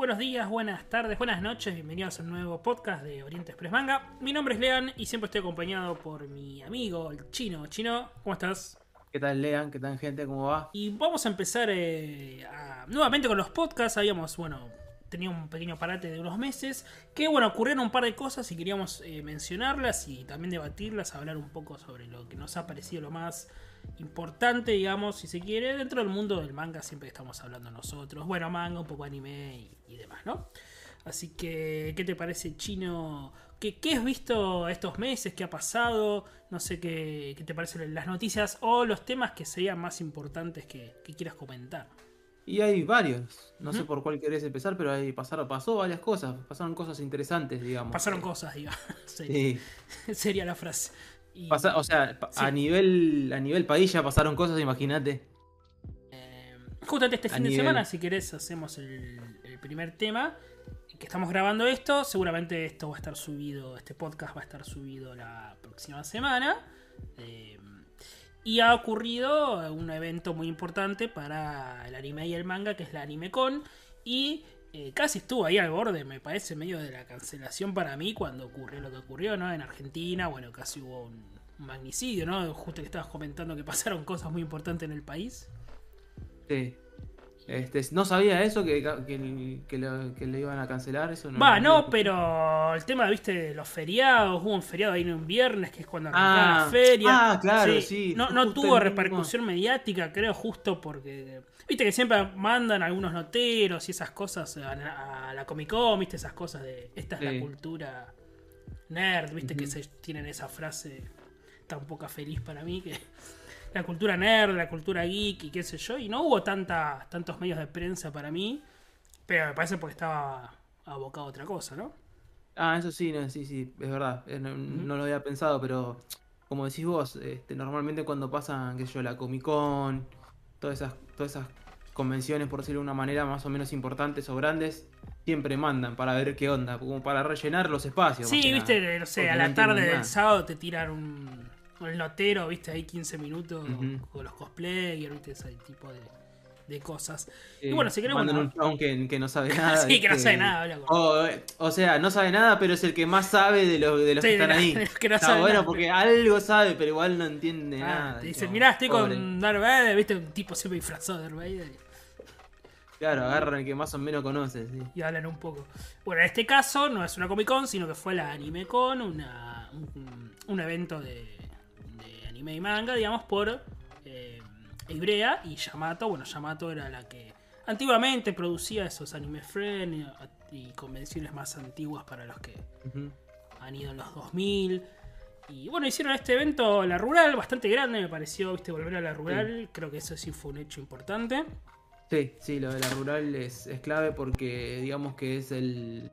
Buenos días, buenas tardes, buenas noches, bienvenidos a un nuevo podcast de Oriente Express Manga. Mi nombre es Lean y siempre estoy acompañado por mi amigo, el chino. Chino, ¿cómo estás? ¿Qué tal, Lean? ¿Qué tal, gente? ¿Cómo va? Y vamos a empezar eh, a- nuevamente con los podcasts. Habíamos, bueno, tenido un pequeño parate de unos meses. Que, bueno, ocurrieron un par de cosas y queríamos eh, mencionarlas y también debatirlas, hablar un poco sobre lo que nos ha parecido lo más importante, digamos, si se quiere, dentro del mundo del manga. Siempre estamos hablando nosotros. Bueno, manga, un poco anime y, y demás, ¿no? Así que, ¿qué te parece, chino? ¿Qué, qué has visto estos meses? ¿Qué ha pasado? No sé qué, qué te parecen las noticias o los temas que serían más importantes que, que quieras comentar. Y hay varios. No sé por cuál querés empezar, pero ahí pasaron, pasó varias cosas. Pasaron cosas interesantes, digamos. Pasaron cosas, diga. sería, Sí. sería la frase. Y, Pasa- o sea, Sí. a nivel a nivel país ya pasaron cosas, imagínate. eh, justamente este a fin de semana, si querés, hacemos el, el primer tema. Que estamos grabando esto. Seguramente esto va a estar subido. Este podcast va a estar subido la próxima semana. Eh, y ha ocurrido un evento muy importante para el anime y el manga, que es la AnimeCon. Y eh, casi estuvo ahí al borde, me parece, medio de la cancelación para mí cuando ocurrió lo que ocurrió, ¿no? En Argentina, bueno, casi hubo un, un magnicidio, ¿no? Justo que estabas comentando que pasaron cosas muy importantes en el país. Sí. Este, no sabía eso, que, que, que lo- que le iban a cancelar. Eso no Va, no, pero el tema, viste, de los feriados, hubo un feriado ahí en un viernes, que es cuando arrancaba Ah, la feria. ah, claro, sí, No, no tuvo mismo. repercusión mediática, creo, justo porque. Viste que siempre mandan algunos noteros y esas cosas a, a la Comic Con, viste, esas cosas de esta es Sí. la cultura nerd, viste, que se tienen esa frase tan poca feliz para mí, que la cultura nerd, la cultura geek y qué sé yo, y no hubo tanta, tantos medios de prensa para mí, pero me parece porque estaba abocado a otra cosa, ¿no? Ah, eso sí, no, sí, sí, es verdad. Eh, No, no lo había pensado, pero como decís vos, este, normalmente cuando pasan, qué sé yo, la Comic Con, todas esas, todas esas convenciones, por decirlo de una manera, más o menos importantes o grandes, siempre mandan para ver qué onda, como para rellenar los espacios. Sí, viste, nada. no sé, a la tarde del sábado te tiran un, el notero, viste, ahí 15 minutos Ujú. con los cosplayers, viste, ese tipo de, de cosas. Sí, y bueno, si mandan bueno, un chabón que, que no sabe nada. sí, que no sabe nada, habla con- O, eh, o sea, no sabe nada, pero es el que más sabe de los, de los Sí, que de están la- ahí. de los que no Está saben bueno nada. porque algo sabe, pero igual no entiende Ah, nada. te dicen, mirá, estoy Pobre. con Darth Vader, viste, un tipo siempre disfrazado de Darth Vader. Claro, agarran el que más o menos conoce, sí. y hablan un poco. Bueno, en este caso no es una Comic Con, sino que fue la Anime Con, una, un, un evento de, de anime y manga, digamos, por eh, Ibrea y Yamato. Bueno, Yamato era la que antiguamente producía esos anime friend y, convenciones más antiguas para los que han ido en los 2000. Y bueno, hicieron este evento, la rural, bastante grande, me pareció, viste, volver a la rural. Creo que eso sí fue un hecho importante. Sí, sí, lo de la rural es, es clave porque digamos que es el,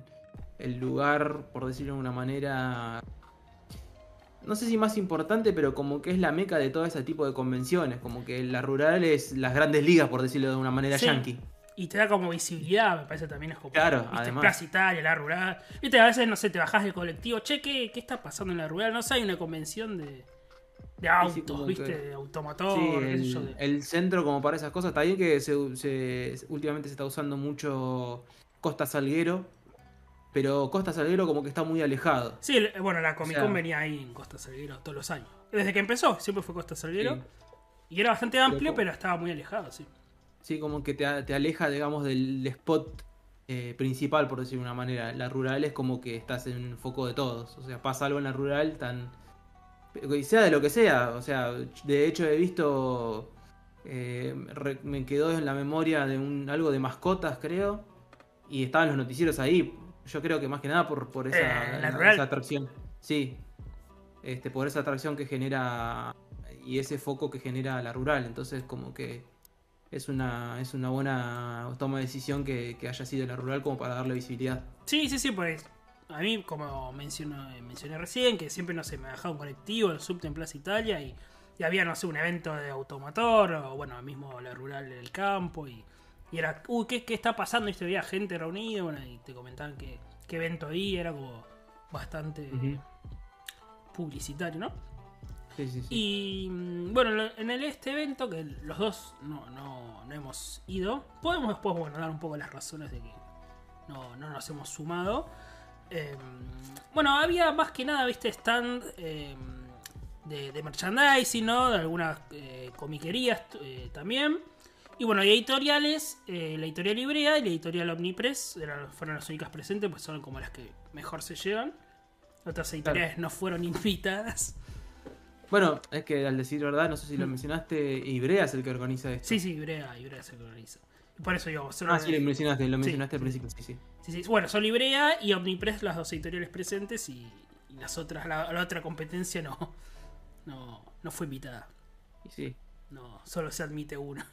el lugar, por decirlo de una manera, no sé si más importante, pero como que es la meca de todo ese tipo de convenciones, como que la rural es las grandes ligas, por decirlo de una manera Sí. yankee. Y te da como visibilidad, me parece también es como. Claro, ¿viste? además. Plaza Italia, la rural. Viste, a veces, no sé, te bajás del colectivo. Che, ¿qué, qué está pasando en la rural? No sé, hay una convención de, de autos, sí, ¿viste? que- De automotor, Sí, el, de- el centro como para esas cosas, está bien que se, se- últimamente se está usando mucho Costa Salguero, pero Costa Salguero como que está muy alejado. Sí, el- bueno, la Comic O sea- Con venía ahí en Costa Salguero todos los años. Desde que empezó, siempre fue Costa Salguero. Sí. Y era bastante amplio, pero estaba muy alejado, sí. Sí, como que te, te aleja, digamos, del spot eh, principal, por decir de una manera. La rural es como que estás en el foco de todos. O sea, pasa algo en la rural tan... Sea de lo que sea. O sea, de hecho he visto... eh, me quedó en la memoria de un algo de mascotas, creo. Y estaban los noticieros ahí. Yo creo que más que nada por, por esa, Eh, esa atracción. Sí. Este, por esa atracción que genera... Y ese foco que genera la rural. Entonces como que es una, es una buena toma de decisión que, que haya sido la rural como para darle visibilidad. Sí, sí, sí, pues a mí, como menciono, mencioné recién, que siempre, no sé, me bajaba un colectivo, el subte en Plaza Italia y, y había, no sé, un evento de automotor o, bueno, mismo la rural del campo y, y era, uy, ¿qué, ¿qué está pasando? Y te veía gente reunida, bueno, y te comentaban que, qué evento ahí, era como bastante publicitario, ¿no? Sí, sí, sí. Y mm, bueno, en el, este evento, que los dos no, no, no hemos ido, podemos después bueno, dar un poco las razones de que no, no nos hemos sumado. Eh, bueno, había más que nada, viste, stand eh, de, de merchandising, ¿no? De algunas eh, comiquerías eh, también. Y bueno, y editoriales, eh, la editorial Ibrea y la editorial Omnipress eran, fueron las únicas presentes, pues son como las que mejor se llevan. Otras editoriales no fueron invitadas. Bueno, es que al decir verdad, no sé si lo mencionaste, Ibrea es el que organiza esto. Sí, sí, Ibrea, Ibrea se organiza. Y por eso digo, solo Ah, sí, lo mencionaste, lo Sí, mencionaste al sí, principio, sí, sí. Sí, sí. Bueno, son Librea y Omnipress las dos editoriales presentes y, y las otras, la, la otra competencia no, no, no fue invitada. Y sí. No, solo se admite una.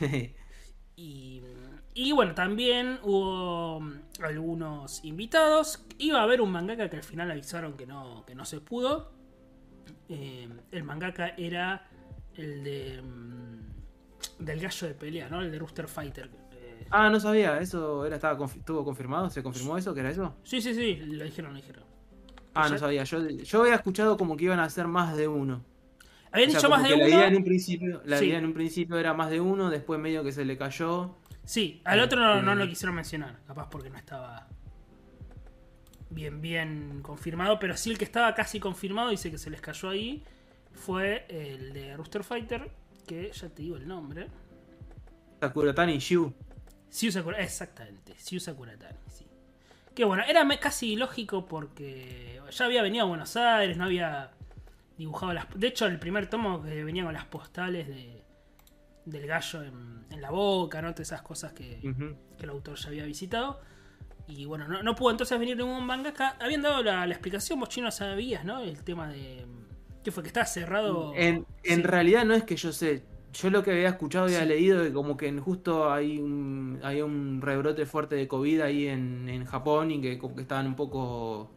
Y, y bueno, también hubo mm, algunos invitados. Iba a haber un mangaka que al final avisaron que no, que no se pudo. Eh, el mangaka era el de mm, del gallo de pelea, ¿no? El de Rooster Fighter. Eh, ah, no sabía, eso era, estaba confi- estuvo confirmado, ¿se confirmó eso? ¿Que era eso? sí, sí, sí, lo dijeron, lo dijeron. Ah, Ya- no sabía, yo, yo había escuchado como que iban a hacer más de uno. Habían O sea, dicho más de La idea en uno. un principio, la Sí. idea en un principio era más de uno, después medio que se le cayó. Sí, al otro no, no lo quisieron mencionar, capaz porque no estaba bien, bien confirmado, pero sí el que estaba casi confirmado, dice que se les cayó ahí, fue el de Rooster Fighter, que ya te digo el nombre. Sakuratani Shu. Siu Sakura, exactamente, Siu Sakuratani, sí. Que bueno, era casi lógico porque ya había venido a Buenos Aires, no había dibujado las... De hecho, el primer tomo que venía con las postales de, del gallo en, en la boca, ¿no? Todas esas cosas que, que el autor ya había visitado. Y bueno, no, no pudo entonces venir ningún mangaka. Habían dado la, la explicación, vos chino sabías, ¿no? El tema de... ¿Qué fue? Que estaba cerrado... En, en Sí. realidad no es que yo sé. Yo lo que había escuchado y había Sí. leído que como que justo hay un, hay un rebrote fuerte de COVID ahí en, en Japón y que como que estaban un poco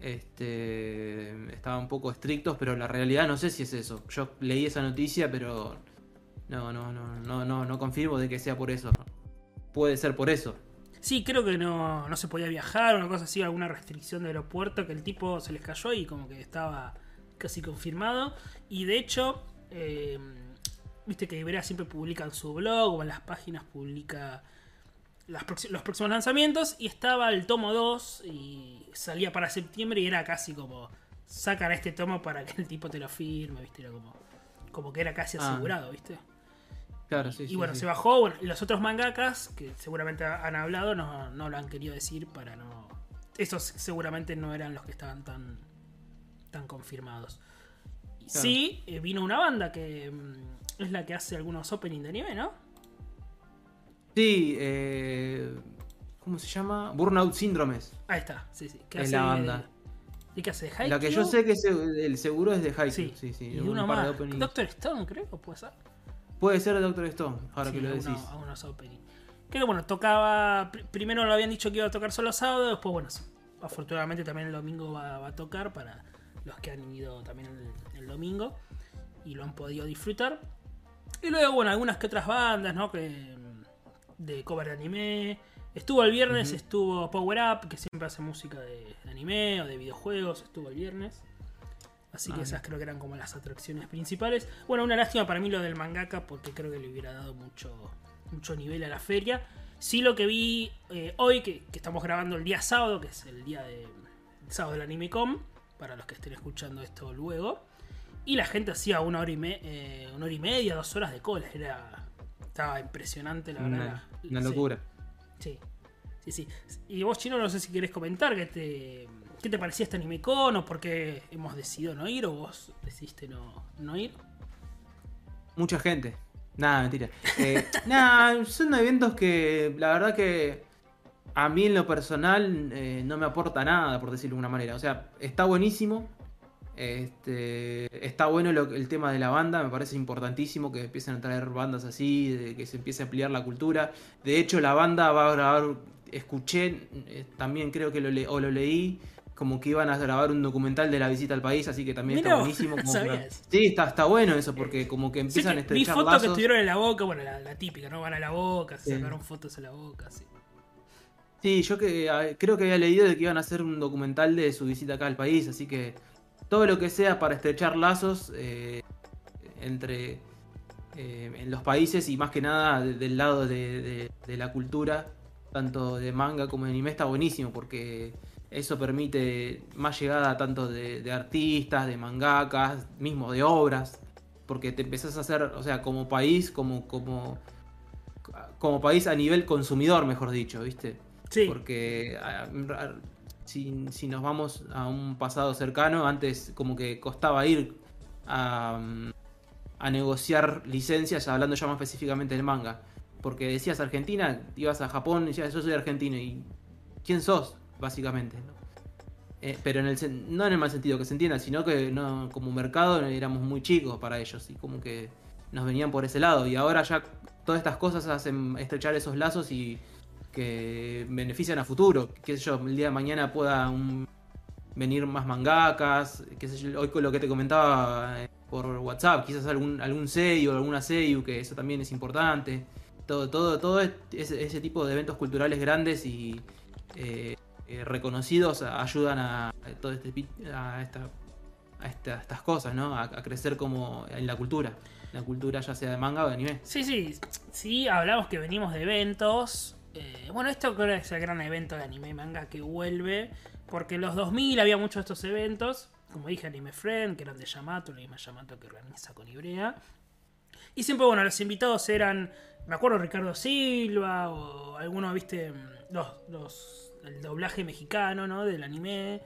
este estaban un poco estrictos, pero la realidad no sé si es eso. Yo leí esa noticia, pero no, no, no, no, no, no confirmo de que sea por eso. Puede ser por eso. Sí, creo que no, no se podía viajar, una cosa así, alguna restricción de aeropuerto, que el tipo se les cayó y como que estaba casi confirmado. Y de hecho, eh, viste que Ibrea siempre publica en su blog o en las páginas publica las los próximos lanzamientos y estaba el tomo 2 y salía para septiembre y era casi como sacan este tomo para que el tipo te lo firme, viste, era como, como que era casi Ah. asegurado, viste. Claro, sí, y sí, bueno, sí. se bajó. Bueno, y los otros mangakas, que seguramente han hablado, no, no lo han querido decir para no. Esos seguramente no eran los que estaban tan, tan confirmados. Y Claro. Sí, eh, vino una banda que mm, es la que hace algunos opening de anime, ¿no? Sí, eh, ¿cómo se llama? Burnout Syndromes. Ahí está, sí, sí. Es hace la de- banda. ¿Y qué hace? ¿De La que yo Haikyuu? sé que es el el seguro es de Haikyuu. Sí, Sí, sí. y un uno par de más. openings. Doctor Stone, creo, puede ser. Puede ser de Doctor Stone, ahora Sí, que lo decís. algunos opening. Que bueno, tocaba. pr- Primero lo habían dicho que iba a tocar solo sábado, después, bueno, afortunadamente también el domingo va, va a tocar para los que han ido también el, el domingo y lo han podido disfrutar. Y luego, bueno, algunas que otras bandas, ¿no? Que, de cover de anime. Estuvo el viernes, estuvo Power Up, que siempre hace música de anime o de videojuegos, estuvo el viernes. Así que Ah, esas creo que eran como las atracciones principales. Bueno, una lástima para mí lo del mangaka porque creo que le hubiera dado mucho, mucho nivel a la feria. Sí lo que vi eh, hoy, que, que estamos grabando el día sábado, que es el día de el sábado del AnimeCom, para los que estén escuchando esto luego. Y la gente hacía una hora y, me- eh, una hora y media, dos horas de cola. Era, estaba impresionante, la verdad. Una, locura. Sí, sí, sí. Y vos, Chino, no sé si querés comentar qué te, qué te parecía este anime con o por qué hemos decidido no ir o vos decidiste no, no ir. Mucha gente. Nada, mentira. Eh, nada, son eventos que la verdad que a mí en lo personal eh, no me aporta nada, por decirlo de una manera. O sea, está buenísimo. Este, está bueno lo- el tema de la banda, me parece importantísimo que empiecen a traer bandas así, de que se empiece a ampliar la cultura. De hecho, la banda va a grabar, escuché, eh, también creo que lo, le- o lo leí, como que iban a grabar un documental de la visita al país, así que también Mirá está buenísimo. como eso. Sí, está, está bueno eso, porque como que empiezan que a vi estrechar fotos que estuvieron en la boca, bueno, la, la típica, ¿no? Van a la boca, se Sí. sacaron fotos en la boca, sí. Sí, yo que a- creo que había leído de que iban a hacer un documental de su visita acá al país, así que todo lo que sea para estrechar lazos eh, entre eh, en los países y más que nada de- del lado de, de- de la cultura tanto de manga como de anime, está buenísimo porque eso permite más llegada tanto de, de artistas, de mangakas, mismo de obras, porque te empezás a hacer, o sea, como país, como, como, como país a nivel consumidor, mejor dicho, ¿viste? Sí. Porque a- a- si, nos vamos a un pasado cercano, antes como que costaba ir a, a negociar licencias, hablando ya más específicamente del manga. Porque decías Argentina, ibas a Japón y decías yo soy argentino y ¿quién sos? Básicamente. Eh, pero no en el mal sentido que se entienda, sino que como mercado éramos muy chicos para ellos y como que nos venían por ese lado. Y ahora ya todas estas cosas hacen estrechar esos lazos y que benefician a futuro. Sé yo, el día de mañana pueda venir más mangakas, qué sé yo, hoy con lo que te comentaba eh, por WhatsApp, quizás algún, algún seiyu, alguna seiyu, que eso también es importante. Todo, todo, todo es- ese, ese tipo de eventos culturales grandes y eh, eh, reconocidos ayudan a, todo este a, esta- a esta- estas cosas, ¿no? A crecer como en la cultura. La cultura ya sea de manga o de anime. Sí, sí, sí, hablamos que venimos de eventos. Eh, bueno, esto creo que es el gran evento de anime y manga que vuelve. Porque en los 2000 había muchos de estos eventos. Como dije, Anime Friend, que eran de Yamato, la misma Yamato que organiza con Ibrea. Y siempre, bueno, los invitados eran, me acuerdo, Ricardo Silva o algunos, viste, los, los, el doblaje mexicano, ¿no? Del anime.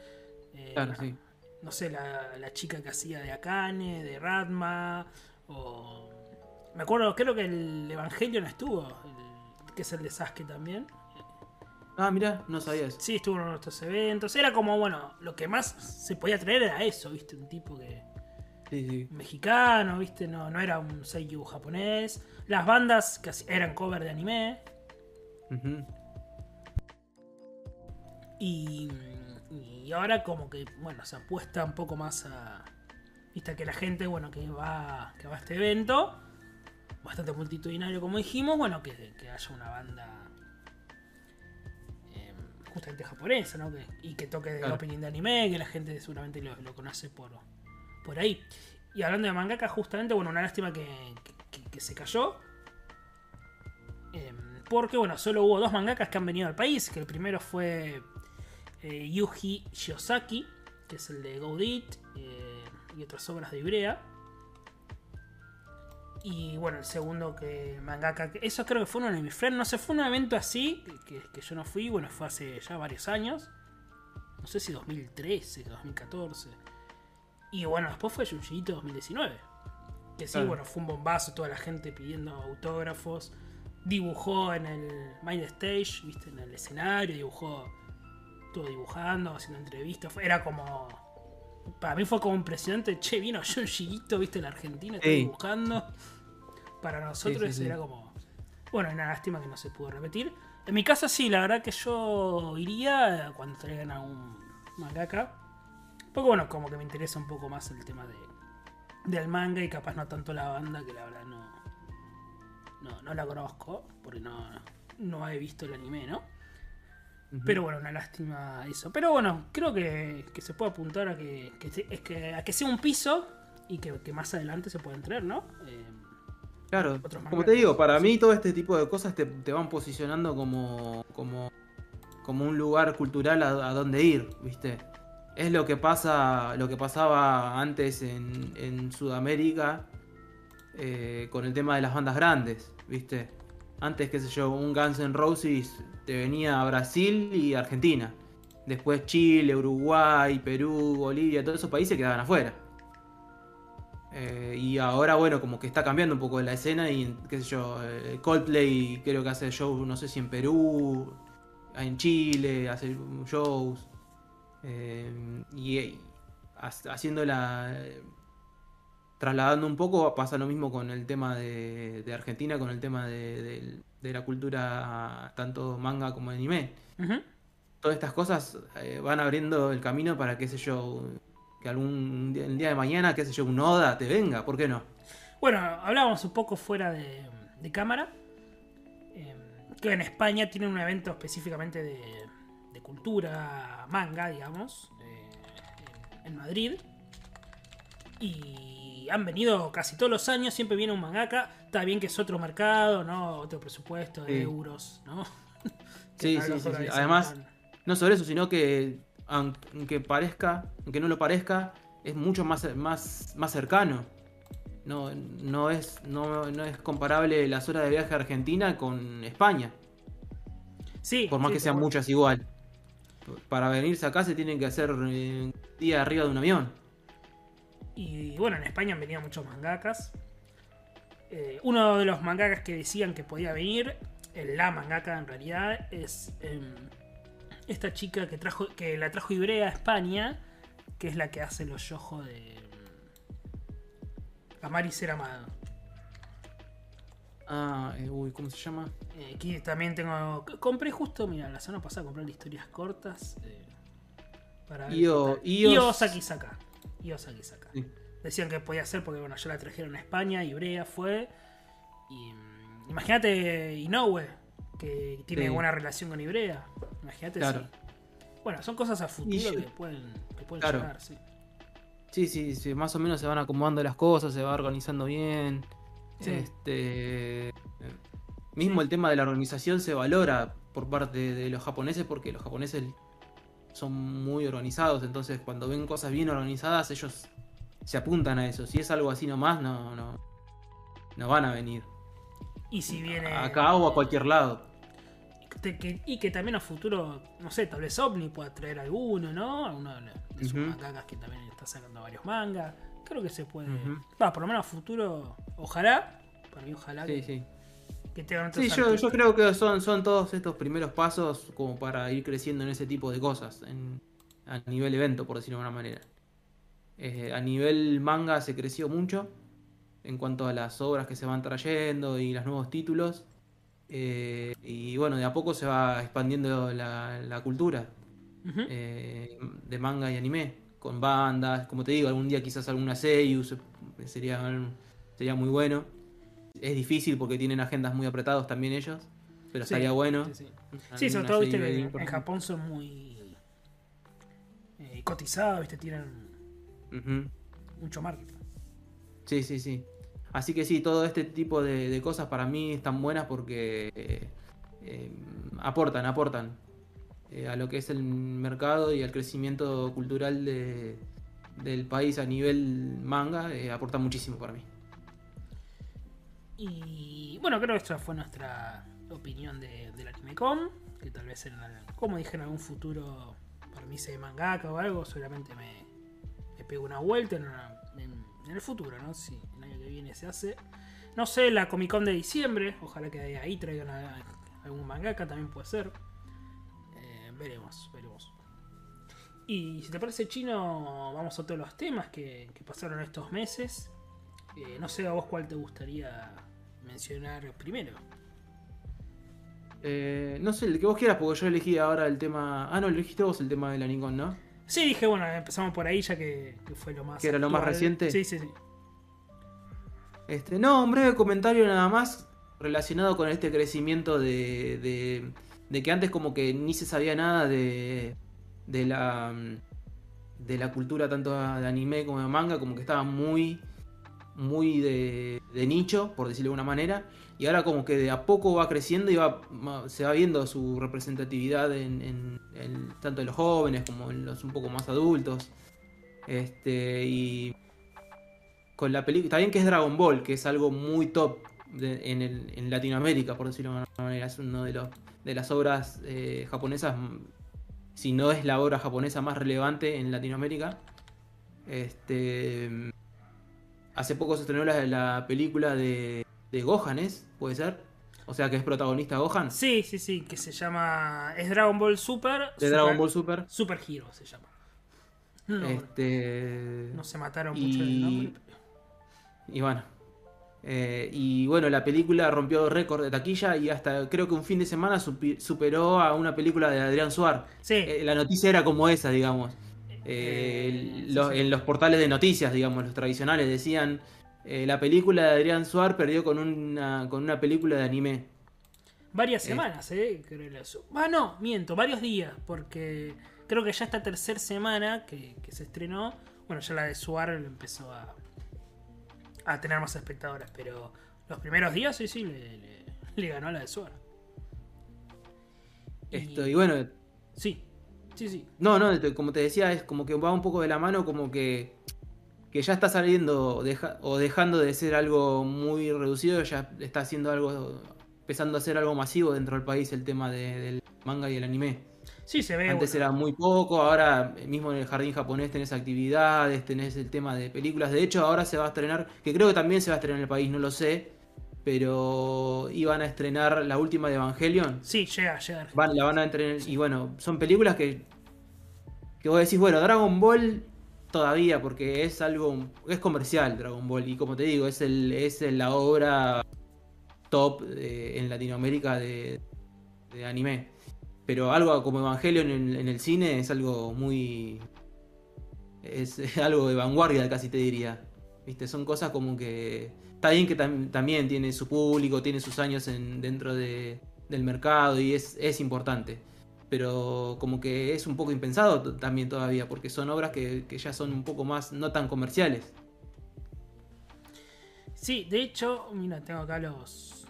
Eh, Claro, sí. no sé, la, la chica que hacía de Akane, de Radma, o... Me acuerdo, creo que el Evangelion estuvo, el- que es el de Sasuke también. Ah, mira, no sabía eso. Sí, estuvo en uno de estos eventos. Era como, bueno, lo que más se podía traer era eso, ¿viste? Un tipo que... Sí, sí. Mexicano, ¿viste? No, no era un seiyuu japonés. Las bandas que eran cover de anime. Y, y ahora como que, bueno, se apuesta un poco más a... Viste que la gente, bueno, que va, que va a este evento, bastante multitudinario como dijimos, bueno, que, que haya una banda eh, justamente japonesa, ¿no? Que- y que toque de Claro. opening de anime, que la gente seguramente lo, lo conoce por, por ahí. Y hablando de mangaka, justamente, bueno, una lástima que, que- se cayó. Eh, porque, bueno, solo hubo dos mangakas que han venido al país, que el primero fue eh, Yuji Shiosaki, que es el de Go Eat, eh, y otras obras de Ibrea. Y bueno, el segundo que mangaka, que- eso creo que fue un Anime Friend, no sé, fue un evento así, que, que yo no fui, bueno, fue hace ya varios años. No sé si 2013, 2014. Y bueno, después fue Junjiito 2019. Que sí, Claro. bueno, fue un bombazo, toda la gente pidiendo autógrafos. Dibujó en el Mind Stage, viste, en el escenario, dibujó todo dibujando, haciendo entrevistas. Fue- Era como. Para mí fue como impresionante. Che, vino Junjiito, viste, en la Argentina, está Sí. dibujando. Para nosotros sí, sí. era como. Bueno, una lástima que no se pudo repetir. En mi caso, sí, la verdad que yo iría cuando traigan a un mangaka. Porque bueno, como que me interesa un poco más el tema de del manga y capaz no tanto la banda, que la verdad no. No, no la conozco, porque no, no he visto el anime, ¿no? Pero bueno, una lástima eso. Pero bueno, creo que, que se puede apuntar a que, es que, a que sea un piso y que, que más adelante se pueden traer, ¿no? Eh, Claro, como te digo, para mí todo este tipo de cosas te, te van posicionando como, como, como un lugar cultural a, a donde ir, ¿viste? Es lo que pasa, lo que pasaba antes en, en Sudamérica eh, con el tema de las bandas grandes, ¿viste? Antes, qué sé yo, un Guns N' Roses te venía a Brasil y Argentina. Después Chile, Uruguay, Perú, Bolivia, todos esos países quedaban afuera. Eh, y ahora, bueno, como que está cambiando un poco la escena y, qué sé yo, eh, Coldplay creo que hace shows, no sé si en Perú, en Chile, hace shows. eh, y, y ha- haciendo la... Trasladando un poco, pasa lo mismo con el tema de, de Argentina, con el tema de, de- de la cultura tanto manga como anime. Todas estas cosas eh, van abriendo el camino para, qué sé yo, que algún día, el día de mañana, qué sé yo, un Oda te venga, ¿por qué no? Bueno, hablábamos un poco fuera de, cámara. eh, que en España tienen un evento específicamente de, cultura manga, digamos. eh, en Madrid. Y han venido casi todos los años, siempre viene un mangaka. Está bien que es otro mercado, ¿no? Otro presupuesto de Sí. euros, ¿no? Sí, sí, sí, sí. Además, no solo eso, sino que aunque parezca, aunque no lo parezca, es mucho más, más, más cercano. No, no, es, no, no es comparable las horas de viaje a Argentina con España. Sí, Por más sí, que sean muchas igual. Para venirse acá se tienen que hacer eh, un día arriba de un avión. Y bueno, en España han venido muchos mangakas. Eh, uno de los mangakas que decían que podía venir, la mangaka en realidad, es em, esta chica que trajo que la trajo Ibrea a España, que es la que hace los yojo de em, Amar y Ser Amado. Ah, eh, uy, ¿cómo se llama? Eh, aquí también tengo. Compré justo, mira, la semana pasada compré las historias cortas. eh, para. Io- Io Sakisaka. Io Sakisaka. Sí. Decían que podía ser porque, bueno, ya la trajeron a España, Ibrea fue. Y mm, imagínate Inoue, que tiene Sí. buena relación con Ibrea. Imagínate Claro. si- Bueno, son cosas a futuro Y yo- que pueden, que pueden Claro. llegar, sí. Sí, sí, sí, más o menos se van acomodando las cosas, se va organizando bien. Sí. Este, eh, mismo Sí. el tema de la organización se valora por parte de los japoneses porque los japoneses son muy organizados, entonces cuando ven cosas bien organizadas ellos se apuntan a eso. Si es algo así nomás, no, no, no van a venir. Y si viene. Acá o a cualquier lado. Que- y que también a futuro, no sé, tal vez OVNI pueda traer alguno, ¿no? Alguno de, sus mangakas que también está sacando varios mangas. Creo que se puede. Va, por lo menos a futuro, ojalá. Para mí, ojalá Sí, que, sí. Que Sí, yo, creo que son, son todos estos primeros pasos como para ir creciendo en ese tipo de cosas, en- a nivel evento, por decirlo de alguna manera. Eh, a nivel manga se creció mucho en cuanto a las obras que se van trayendo y los nuevos títulos. Eh, y bueno, de a poco se va expandiendo la, la cultura eh, de manga y anime, con bandas, como te digo, algún día quizás alguna seiyuu se- sería, sería muy bueno. Es difícil porque tienen agendas muy apretados también ellos, pero Sí, estaría bueno. Sí, sí. Sí, sobre todo, viste, que en. Japón son muy eh, cotizados, viste, tienen mucho marketing. Sí, sí, sí. Así que sí, todo este tipo de, de cosas para mí están buenas porque eh, eh, aportan, aportan eh, a lo que es el mercado y al crecimiento cultural de- del país a nivel manga, eh, aporta muchísimo para mí. Y bueno, creo que esta fue nuestra opinión de, del AnimeCon. Que tal vez, en, como dije, en algún futuro, para mí se mangaka o algo, seguramente me, me pego una vuelta en, el futuro, ¿no? Si el año que viene se hace. No sé, la Comic Con de diciembre, ojalá que de ahí traigan a- algún mangaka, también puede ser. Eh, veremos, veremos. Y si te parece chino, vamos a todos los temas que, que pasaron estos meses. Eh, no sé a vos cuál te gustaría mencionar primero. Eh, no sé, el que vos quieras, porque yo elegí ahora el tema. Ah, no, elegiste vos el tema de la Nikon, ¿no? Sí, dije, bueno, empezamos por ahí ya que, que fue lo más. ¿Que era lo más reciente? Sí, sí, sí. Este, no, un breve comentario nada más relacionado con este crecimiento de, de, de que antes como que ni se sabía nada de, de la de la cultura tanto de anime como de manga, como que estaba muy muy de, de nicho, por decirlo de alguna manera, y ahora como que de a poco va creciendo y va, se va viendo su representatividad en, tanto en los jóvenes como en los un poco más adultos. Este, y con la película. Bien que es Dragon Ball, que es algo muy top en, en Latinoamérica, por decirlo de alguna manera. Es una de, los, de las obras eh, japonesas, si no es la obra japonesa más relevante en Latinoamérica. Este, hace poco se estrenó la, la película de, de Gohan, ¿es? ¿Puede ser? O sea que es protagonista Gohan. Sí, sí, sí, que se llama. Es Dragon Ball Super. De Super- Dragon Ball Super. Super Hero se llama. No, Este, no se mataron y- mucho el nombre. pero- Y bueno. eh, y bueno, la película rompió récord de taquilla y hasta creo que un fin de semana superó a una película de Adrián Suar. Sí, Eh, la noticia era como esa, digamos. Eh, Eh. En los portales de noticias, digamos, los tradicionales, decían eh, la película de Adrián Suar perdió con una, con una película de anime. varias semanas, ¿eh? Ah, no, miento, varios días, porque creo que ya esta tercera semana que, que se estrenó, bueno, ya la de Suar empezó a, a tener más espectadores, pero los primeros días sí, sí, le, le- le ganó a la de Suar. Esto, y bueno, Sí, sí, sí. No, no, como te decía, es como que va un poco de la mano, como que, que ya está saliendo deja- o dejando de ser algo muy reducido, ya está haciendo algo, empezando a ser algo masivo dentro del país el tema de- del manga y el anime. Sí, se ve. Antes bueno, era muy poco, ahora mismo en el jardín japonés tenés actividades, tenés el tema de películas. De hecho, ahora se va a estrenar, que creo que también se va a estrenar en el país, no lo sé, pero iban a estrenar la última de Evangelion. Sí, llega, llega. Van, la van a entrenar. Y bueno, son películas que. Que vos decís, bueno, Dragon Ball todavía, porque es algo. Es comercial Dragon Ball. Y como te digo, es el es la obra top en Latinoamérica de, anime. Pero algo como Evangelion en, en el cine es algo muy. Es, algo de vanguardia, casi te diría. ¿Viste? Son cosas como que. Está bien que tam- también tiene su público, tiene sus años en, dentro de, del mercado y es, es importante. Pero como que es un poco impensado también todavía, porque son obras que, ya son un poco más no tan comerciales. Sí, de hecho, mira, tengo acá los,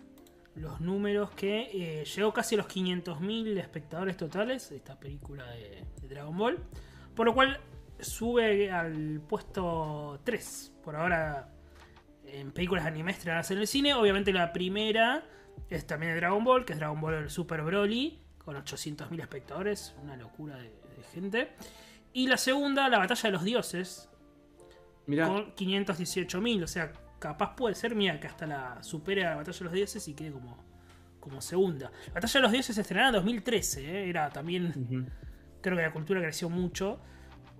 los números que eh, llegó casi a los 500.000 espectadores totales esta película de, de Dragon Ball. Por lo cual sube al puesto 3 por ahora en películas de anime estrenadas en el cine. Obviamente la primera es también de Dragon Ball, que es Dragon Ball Super Broly, con 800.000 espectadores, una locura de, de gente. Y la segunda, La Batalla de los Dioses, Mirá, con 518.000. O sea, capaz puede ser, mira, que hasta la supere a la Batalla de los Dioses y quede como, como segunda. La Batalla de los Dioses se estrenó en 2013, ¿eh? era también, creo que la cultura creció mucho.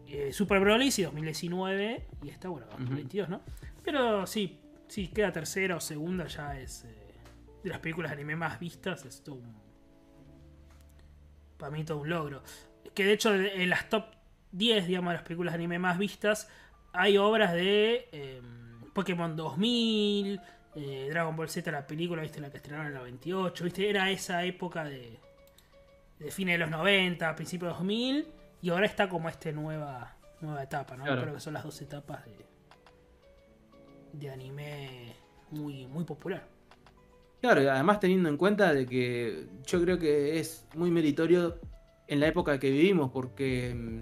Eh, Super Broly sí, 2019 y esta, bueno, 2022, ¿no? Pero sí, sí, queda tercera o segunda, ya es eh, de las películas de anime más vistas, es todo un... Para mí todo un logro. Que de hecho en las top 10, digamos, de las películas de anime más vistas, hay obras de eh, Pokémon 2000, eh, Dragon Ball Z, la película, viste, la que estrenaron en el 98, viste, era esa época de, de fines de los 90, principios de 2000, y ahora está como esta nueva, nueva etapa, ¿no? Claro. Creo que son las dos etapas de, de anime muy, muy popular. Claro, además teniendo en cuenta de que yo creo que es muy meritorio en la época que vivimos, porque mm,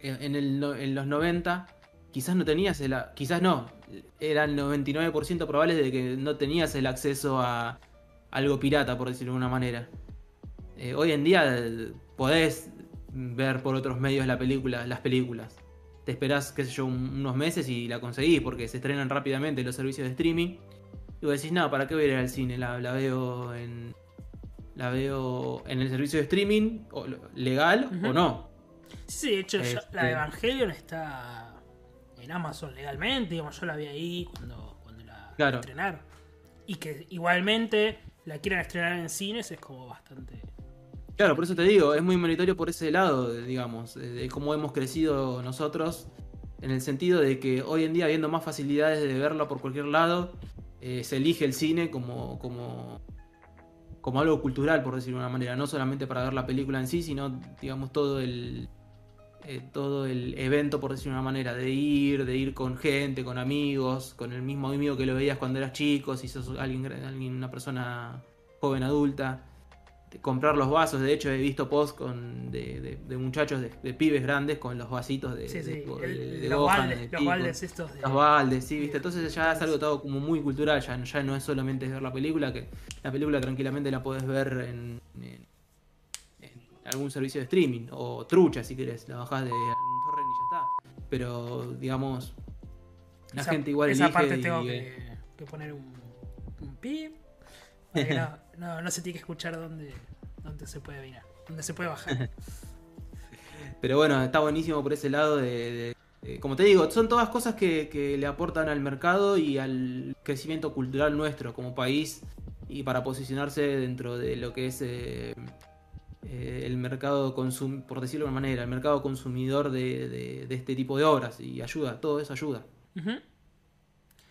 en, los 90 quizás no tenías el... Quizás no, era el 99% probable de que no tenías el acceso a algo pirata, por decirlo de alguna manera. Eh, hoy en día eh, podés ver por otros medios la película, las películas. Te esperás, qué sé yo, un- unos meses y la conseguís porque se estrenan rápidamente los servicios de streaming. Y vos decís, no, ¿para qué voy a ir al cine? La, la veo en. La veo en el servicio de streaming, o, legal o no. Sí, de hecho, Este- la de Evangelion está en Amazon legalmente, digamos, yo la vi ahí cuando, cuando la Claro. estrenaron. Y que igualmente la quieran estrenar en cines es como bastante... Claro, por eso te digo, es muy meritorio por ese lado, digamos, de, cómo hemos crecido nosotros, en el sentido de que hoy en día, habiendo más facilidades de verlo por cualquier lado, eh, se elige el cine como, como, como algo cultural, por decirlo de una manera, no solamente para ver la película en sí, sino, digamos, todo el, eh, todo el evento, por decirlo de una manera, de ir, de ir con gente, con amigos, con el mismo amigo que lo veías cuando eras chico, si sos alguien, alguien una persona joven, adulta comprar los vasos. De hecho, he visto posts con, de, de- de muchachos, de, de pibes grandes con los vasitos de, Sí, sí, el- los, Gohan, baldes, de los baldes estos de... Los baldes, sí, viste. Entonces ya es algo todo como muy cultural, ya, ya no es solamente ver la película, que la película tranquilamente la podés ver en, en- en algún servicio de streaming, o trucha si querés, la bajás de algún torrent y ya está. Pero, digamos, la esa- gente igual Esa elige parte tengo que, que poner un, un para que no, no, no se tiene que escuchar dónde, dónde se puede venir, dónde se puede bajar. Pero bueno, está buenísimo por ese lado de, de- de- como te digo, son todas cosas que, que le aportan al mercado y al crecimiento cultural nuestro como país y para posicionarse dentro de lo que es eh, eh, el mercado consum por decirlo de una manera, el mercado consumidor de, de- este tipo de obras y ayuda, todo eso ayuda.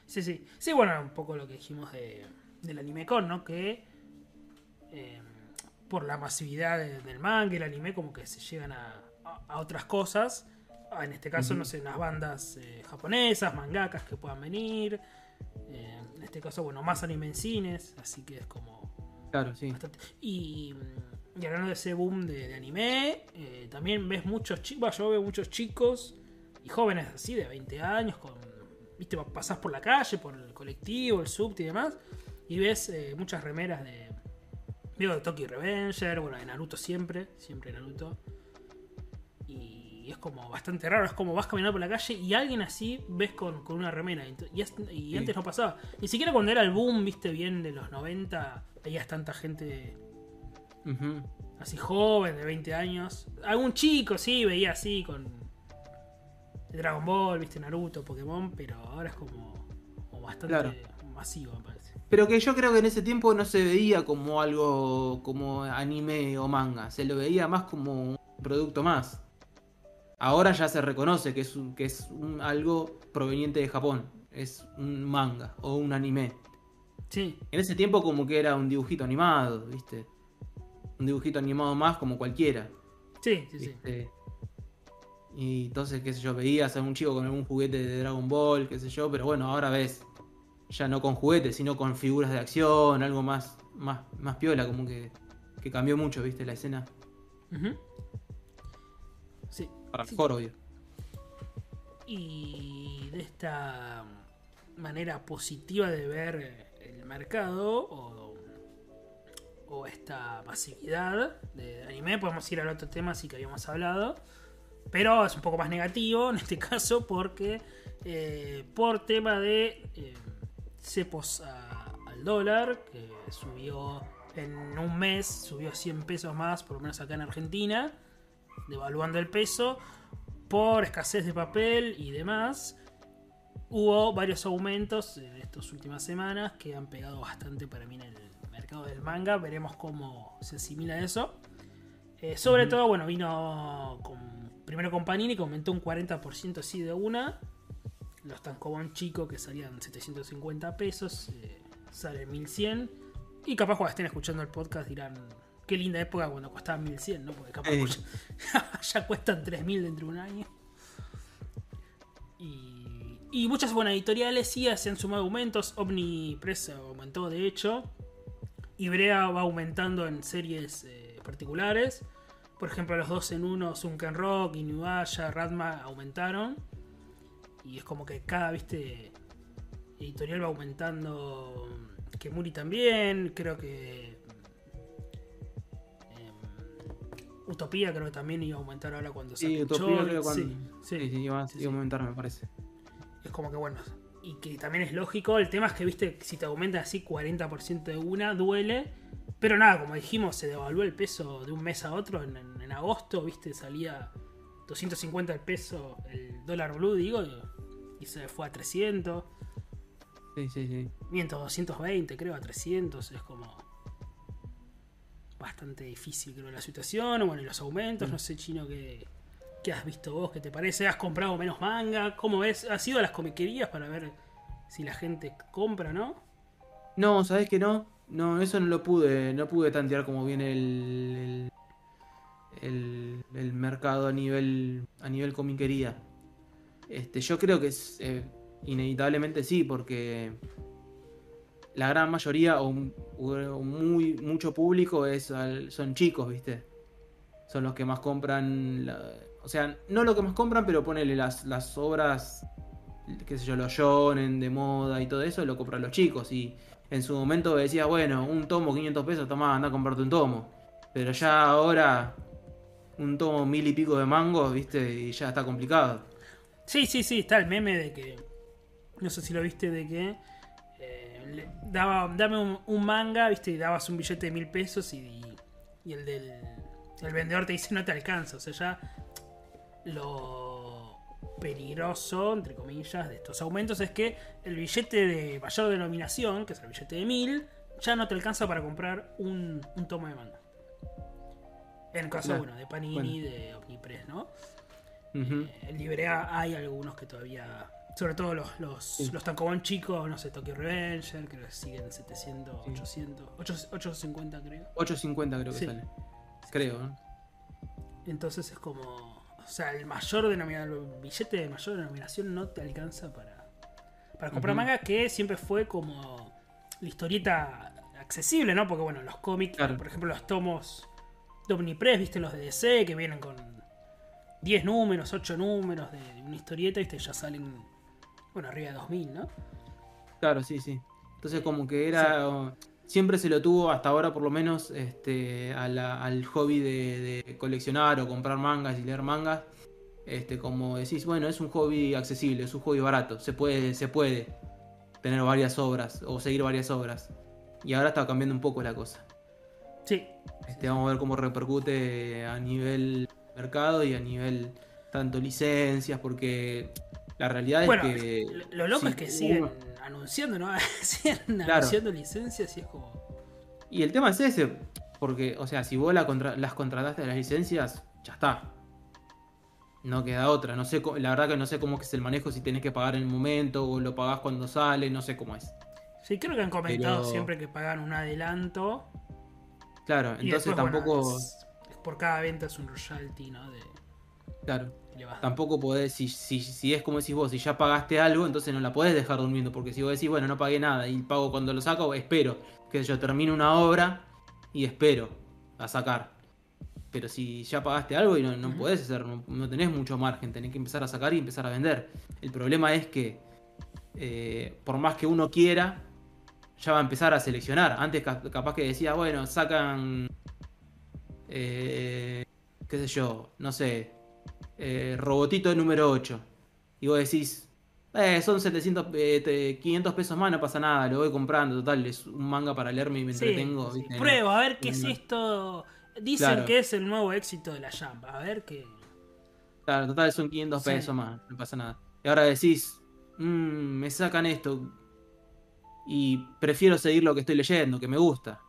Sí, sí. Sí, bueno, un poco lo que dijimos de, del anime con, ¿no? Que eh, por la masividad de- del manga y el anime como que se llegan a, a- a otras cosas. Ah, En este caso, no sé, las bandas eh, japonesas, mangakas que puedan venir. Eh, en este caso, bueno, más anime en cines, así que es como Claro, sí. bastante. Y y hablando de ese boom de, de anime, eh, también ves muchos chicos, yo veo muchos chicos y jóvenes así de 20 años, con, viste, pasás por la calle, por el colectivo, el subte y demás, y ves eh, muchas remeras de, Digo, de Tokyo Revenger, bueno, de Naruto siempre, siempre Naruto. Y es como bastante raro, es como vas caminando por la calle y alguien así ves con, con una remera. Y, y es- y Sí. antes no pasaba. Ni siquiera cuando era el boom, viste, bien de los 90, veías tanta gente así joven, de 20 años. Algún chico, sí, veía así con Dragon Ball, viste, Naruto, Pokémon, pero ahora es como, como bastante Claro. masivo, me. Pero que yo creo que en ese tiempo no se veía como algo como anime o manga, se lo veía más como un producto más. Ahora ya se reconoce que es, un- que es un- algo proveniente de Japón, es un manga o un anime. Sí, En ese tiempo como que era un dibujito animado, ¿viste? Un dibujito animado más como cualquiera, sí, sí, sí. Y entonces, qué sé yo, veías a un chico con algún juguete de Dragon Ball, qué sé yo, pero bueno, ahora ves ya no con juguetes, sino con figuras de acción, algo más, más, más piola, como que, que cambió mucho, ¿viste? La escena. Sí. Para Sí. mejor, obvio. Y de esta manera positiva de ver el mercado o, o esta masividad de anime, podemos ir al otro tema así que habíamos hablado. Pero es un poco más negativo en este caso porque eh, por tema de eh, cepos a- al dólar, que subió en un mes, subió 100 pesos más, por lo menos acá en Argentina, devaluando el peso, por escasez de papel y demás, hubo varios aumentos en estas últimas semanas que han pegado bastante para mí en el mercado del manga. Veremos cómo se asimila eso. Eh, sobre todo, bueno, vino con, primero con Panini, que aumentó un 40% así de una. Los tankobon chico que salían 750 pesos, eh, salen 1100. Y capaz cuando estén escuchando el podcast dirán, qué linda época cuando costaban 1100, ¿no? Porque capaz ya, ya cuestan 3000 dentro de un año. Y, y muchas buenas editoriales sí se han sumado aumentos. Omnipress aumentó de hecho. Ibrea va aumentando en series eh, particulares. Por ejemplo, los dos en uno, Sunken Rock, Inuyasha, Radma aumentaron. Y es como que cada, viste, editorial va aumentando. Kemuri también, creo que. em, Utopía creo que también iba a aumentar ahora cuando Sí, saquen Utopía Choice, creo que cuando... sí, Sí, sí. sí, iba, sí, iba a sí. aumentar, me parece. Es como que bueno. Y que también es lógico. El tema es que, viste, si te aumentan así 40% de una, duele. Pero nada, como dijimos, se devaluó el peso de un mes a otro. En, en- en agosto, viste, salía 250 el peso, el dólar blue, digo, y, y se fue a 300. Sí, sí, sí. Miento, 220, creo, a 300. Es como. Bastante difícil, creo, la situación. Bueno, y los aumentos, no sé, chino, que. ¿Qué has visto vos? ¿Qué te parece? ¿Has comprado menos manga? ¿Cómo ves? ¿Has ido a las comiquerías para ver si la gente compra, no? No, ¿sabés que no? No, eso no lo pude, no pude tantear como viene el, el, el- el mercado a nivel, a nivel comiquería. Este, yo creo que es, eh, inevitablemente sí, porque la gran mayoría o, muy mucho público es son chicos, ¿viste? Son los que más compran, o sea, no lo que más compran, pero ponele las, las obras, qué sé yo, los shonen de moda y todo eso, lo compran los chicos y en su momento decía, bueno, un tomo 500 pesos, toma, anda a comprarte un tomo. Pero ya ahora, un tomo mil y pico de mangos, viste, y ya está complicado. Sí, sí, sí, está el meme de que. No sé si lo viste, de que. eh, le- daba, dame un, un manga, viste, y dabas un billete de mil pesos y, y el del. El vendedor te dice no te alcanza. O sea, ya. Lo peligroso, entre comillas, de estos aumentos es que el billete de mayor denominación, que es el billete de mil, ya no te alcanza para comprar un, un tomo de manga. En el caso, Claro, bueno, de Panini, bueno. de Omnipress, ¿no? Eh, En Librea hay algunos que todavía. Sobre todo los, los, Sí. los chicos, no sé, Tokyo Revenger, creo que siguen 700, Sí. 800, 8, 850 creo. 8.50 creo que Sí. sale. Creo, ¿no? Entonces es como. O sea, el mayor denominación, el billete de mayor denominación no te alcanza para, para comprar Ujú. manga, que siempre fue como la historieta accesible, ¿no? Porque bueno, los cómics, Claro. por ejemplo, los tomos de Omnipress, viste los de DC que vienen con 10 números, 8 números de una historieta, viste, ya salen, bueno, arriba de 2000, ¿no? Claro, sí, sí. Entonces como que era... Siempre se lo tuvo, hasta ahora por lo menos, este, a la- al hobby de, de coleccionar o comprar mangas y leer mangas. Este, como decís, bueno, es un hobby accesible, es un hobby barato, se puede, se puede tener varias obras o seguir varias obras. Y ahora está cambiando un poco la cosa. Sí, Este, vamos a ver cómo repercute a nivel mercado y a nivel tanto licencias, porque la realidad bueno, es que. lo, lo loco si es que siguen uno- anunciando, ¿no? siguen Claro. anunciando licencias y es como... Y el tema es ese, porque, o sea, si vos la contra- las contrataste a las licencias, ya está. No queda otra. No sé, la verdad que no sé cómo es el manejo, si tenés que pagar en el momento o lo pagás cuando sale, no sé cómo es. Sí, creo que han comentado Pero- siempre que pagan un adelanto. Claro, y entonces después, tampoco. es por cada venta es un royalty, ¿no? De, Claro. Tampoco podés, si, si, si es como decís vos, si ya pagaste algo, entonces no la podés dejar durmiendo. Porque si vos decís, bueno, no pagué nada y pago cuando lo saco, espero. Que yo termine una obra y espero a sacar. Pero si ya pagaste algo y no, no Ujú. podés hacer, no, no tenés mucho margen, tenés que empezar a sacar y empezar a vender. El problema es que, eh, por más que uno quiera, ya va a empezar a seleccionar. Antes ca- capaz que decía, bueno, sacan, eh, qué sé yo, no sé, eh, Robotito número 8. Y vos decís, eh, son 700, eh, te- 500 pesos más, no pasa nada, lo voy comprando, total, es un manga para leerme y me Sí, entretengo. sí. ¿viste? Pruebo, a ver qué es esto. Dicen Claro. que es el nuevo éxito de la Jump. A ver qué. Claro, total, son 500 Sí. pesos más, no pasa nada. Y ahora decís, "Mm, me sacan esto y prefiero seguir lo que estoy leyendo, que me gusta,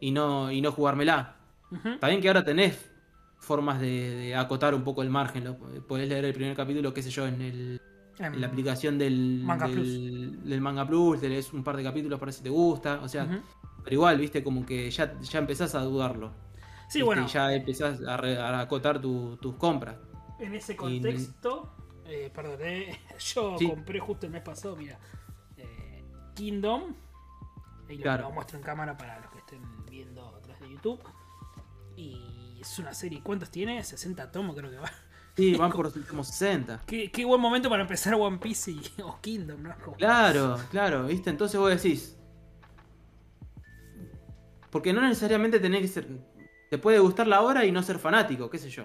y no, y no jugármela. Ujú. También que ahora tenés formas de, de acotar un poco el margen. Lo, podés leer el primer capítulo, qué sé yo, en, el, en la aplicación del Manga del, del Manga Plus, te lees un par de capítulos para ver si te gusta. O sea, pero igual, viste, como que ya, ya empezás a dudarlo. Sí, ¿viste? bueno, Y ya empezás a, re- a acotar tu- tus compras. en ese contexto. eh, perdón, eh, yo Sí. compré justo el mes pasado, mira. eh, Kingdom. Ahí lo- Claro. lo muestro en cámara para los que estén viendo atrás de YouTube. Y es una serie. ¿Cuántos tiene? 60 tomos, creo que va. Sí, van por los últimos 60. Qué, qué buen momento para empezar One Piece y, o Kingdom, ¿no? Como- Claro, claro, ¿viste? Entonces vos decís. Porque no necesariamente tenés que ser. Te puede gustar la obra y no ser fanático, qué sé yo.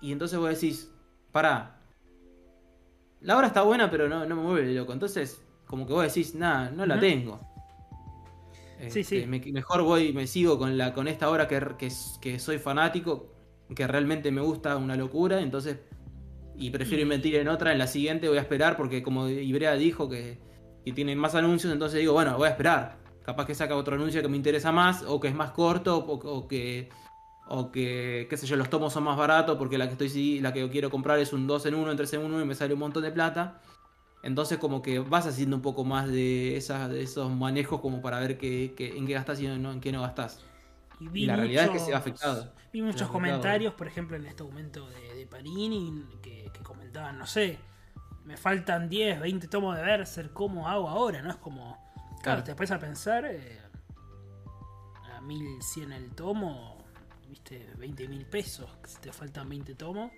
Y entonces vos decís, pará. La obra está buena, pero no, no me mueve loco. Entonces, como que vos decís, nada, no la tengo. Sí, Este, sí. me- mejor voy, me sigo con la con esta obra que, que, que soy fanático, que realmente me gusta una locura, entonces. Y prefiero invertir en otra, en la siguiente voy a esperar, porque como Ibrea dijo que, que tienen más anuncios, entonces digo, bueno, voy a esperar. Capaz que saca otro anuncio que me interesa más, o que es más corto, o, o que. O que, qué sé yo, los tomos son más baratos porque la que estoy sí, la que quiero comprar es un 2 en 1, en 3 en 1 y me sale un montón de plata. Entonces como que vas haciendo un poco más de, esas, de esos manejos como para ver qué, qué- en qué gastás y no, en qué no gastás. Y vi Y la realidad es que muchos- se ve afectado. Vi muchos afectado. comentarios, por ejemplo, en este aumento de, de Panini, que, que comentaban, no sé, me faltan 10, 20 tomos de Berserk, ¿cómo hago ahora? ¿No? Es como, claro, Claro. te empiezas a pensar, eh, a 1100 el tomo, viste, 20 mil pesos, que si te faltan 20 tomos.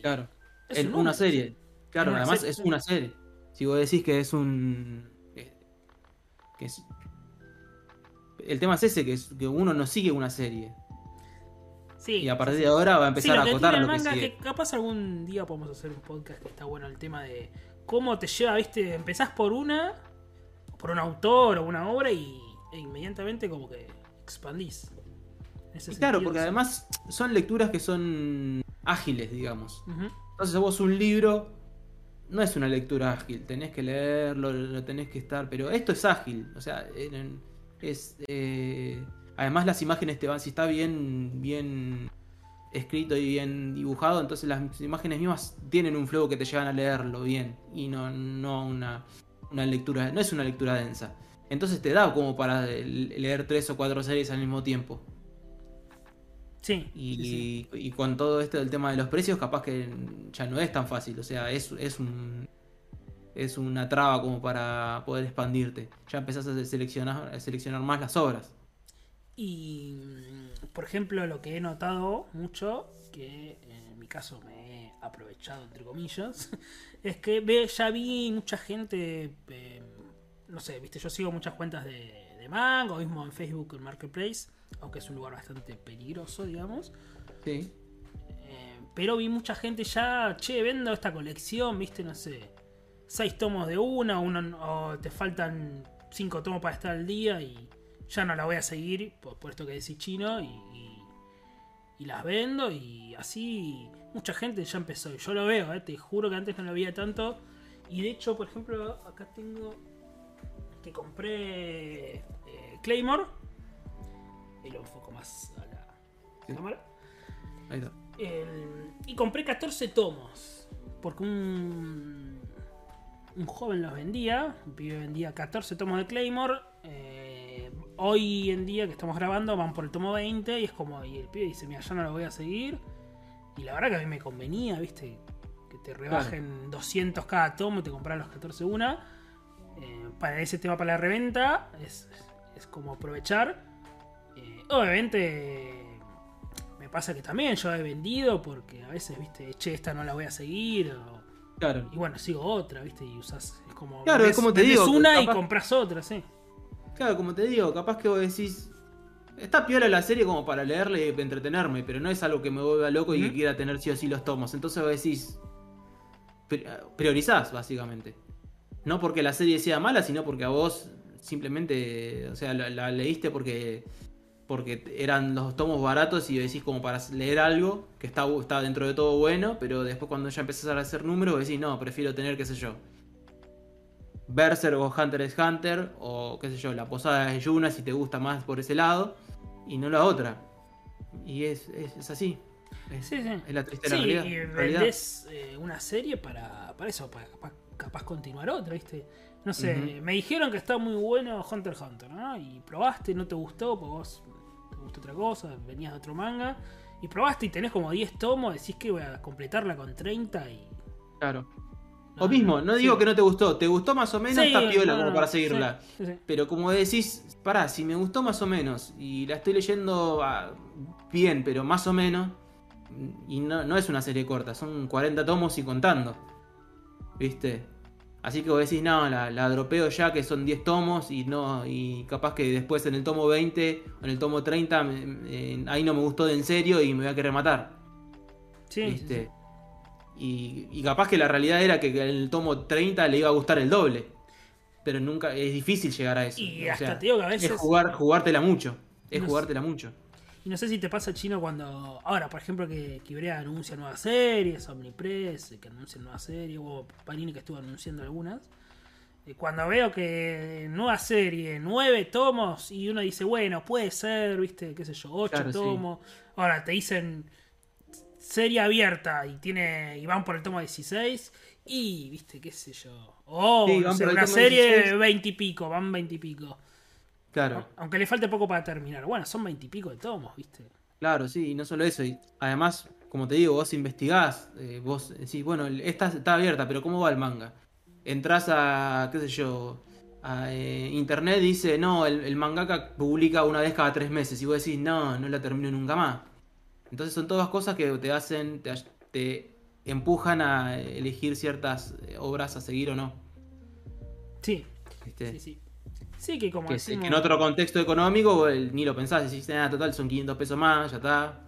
Claro. En un una serie. Claro, una además serie, es una serie. Si vos decís que es un. eh, que es- el tema es ese, que, es, que uno no sigue una serie. Sí, Y a partir sí, de ahora va a empezar a acotar lo que manga, sigue. que capaz algún día podemos hacer un podcast que está bueno el tema de cómo te lleva, viste, empezás por una, por un autor o una obra y e inmediatamente como que expandís. Claro, porque sí. además son lecturas que son ágiles, digamos. Entonces vos un libro no es una lectura ágil, tenés que leerlo, lo tenés que estar, pero esto es ágil, o sea, es eh, además las imágenes te van, si está bien, bien escrito y bien dibujado, entonces las imágenes mismas tienen un flow que te llevan a leerlo bien y no, no una, una lectura, no es una lectura densa. Entonces te da como para leer tres o cuatro series al mismo tiempo. Sí, Y, sí, sí. y con todo esto del tema de los precios, capaz que ya no es tan fácil. O sea, es, es un es una traba como para poder expandirte. Ya empezás a seleccionar, a seleccionar más las obras. Y, mm, por ejemplo, lo que he notado mucho, que en mi caso me he aprovechado, entre comillas, es que ve, ya vi mucha gente, eh, no sé, viste, yo sigo muchas cuentas de, de manga, o mismo en Facebook, en Marketplace, aunque es un lugar bastante peligroso, digamos. Sí. Eh, pero vi mucha gente ya, che, vendo esta colección, viste, no sé, seis tomos de una, uno, o te faltan cinco tomos para estar al día y ya no la voy a seguir, por, por esto que decís chino, y, y, y las vendo y así mucha gente ya empezó. Yo lo veo, eh, te juro que antes no lo veía tanto. Y de hecho, por ejemplo, acá tengo que compré eh, Claymore. Y lo enfoco más a la Sí. cámara. Ahí está. El- y compré 14 tomos. Porque un, un joven los vendía. Un pibe vendía 14 tomos de Claymore. eh, hoy en día que estamos grabando van por el tomo 20. Y es como. Y el pibe dice: Mira, ya no lo voy a seguir. Y la verdad que a mí me convenía, ¿viste? Que te rebajen 200 cada tomo y te compras los 14 una. Eh, para ese tema para la reventa es, es como aprovechar. Eh, obviamente me pasa que también yo he vendido porque a veces, viste, che, esta no la voy a seguir. o- Claro. y bueno, sigo otra, viste, y usas. Es como. Claro, es como te digo, una y compras otra, sí. Claro, como te digo, capaz que vos decís. Está piola la serie como para leerle y entretenerme, pero no es algo que me vuelva loco y que quiera tener sí o sí los tomos. Entonces vos decís. pri- Priorizás, básicamente. No porque la serie sea mala, sino porque a vos simplemente. O sea, la, la leíste porque. Porque eran los tomos baratos y decís como para leer algo que está, está dentro de todo bueno, pero después cuando ya empezás a hacer números decís, no, prefiero tener, qué sé yo, Berserk o Hunter x Hunter, o qué sé yo, la posada de Yuna si te gusta más por ese lado, y no la otra. Y es, es, es así. Es, Sí, sí. es la triste Sí, realidad. y vendés eh, una serie para, para eso, para capaz, capaz continuar otra, ¿viste? No sé, me dijeron que está muy bueno Hunter x Hunter, ¿no? Y probaste, no te gustó, porque vos otra cosa, venías de otro manga. Y probaste y tenés como 10 tomos, decís que voy a completarla con 30 y. Claro. No, o mismo, no sí. digo que no te gustó, te gustó más o menos, Sí, está piola no, como para seguirla. sí. Pero como decís, pará, si me gustó más o menos y la estoy leyendo ah, bien, pero más o menos, y no, no es una serie corta, son 40 tomos y contando. ¿Viste? Así que vos decís, no, la, la dropeo ya que son 10 tomos y no y capaz que después en el tomo 20 o en el tomo 30 me- me- ahí no me gustó de en serio y me voy a querer matar. Sí, sí. Y, y capaz que la realidad era que en el tomo 30 le iba a gustar el doble. Pero nunca, es difícil llegar a eso. Y O hasta sea, te digo que a veces. es jugar, jugártela mucho. Es No sé. jugártela mucho. Y no sé si te pasa chino cuando. Ahora, por ejemplo, que Kibrea anuncia nuevas series, Omnipress, eh, que anuncia nuevas series, o Panini que estuvo anunciando algunas. Eh, Cuando veo que nueva serie, nueve tomos, y uno dice, bueno, puede ser, viste, qué sé yo, ocho Claro, sí. tomos. Ahora te dicen serie abierta y tiene y van por el tomo 16 y viste qué sé yo o Sí, no sé, una serie 16. 20 y pico van 20 y pico Claro, aunque le falte poco para terminar bueno son 20 y pico de tomos viste claro, sí, y no solo eso. Y además, como te digo, vos investigás, eh, vos decís, bueno, esta está abierta, pero ¿cómo va el manga? Entrás a, qué sé yo, a eh, internet dice, no, el, el mangaka publica una vez cada tres meses. Y vos decís, no, no la termino nunca más. Entonces son todas cosas que te hacen, te, te empujan a elegir ciertas eh, obras a seguir o no. sí ¿viste? sí sí sí que como Que, decimos que en otro contexto económico el- ni lo pensás, decís, ah, total, son 500 pesos más, ya está.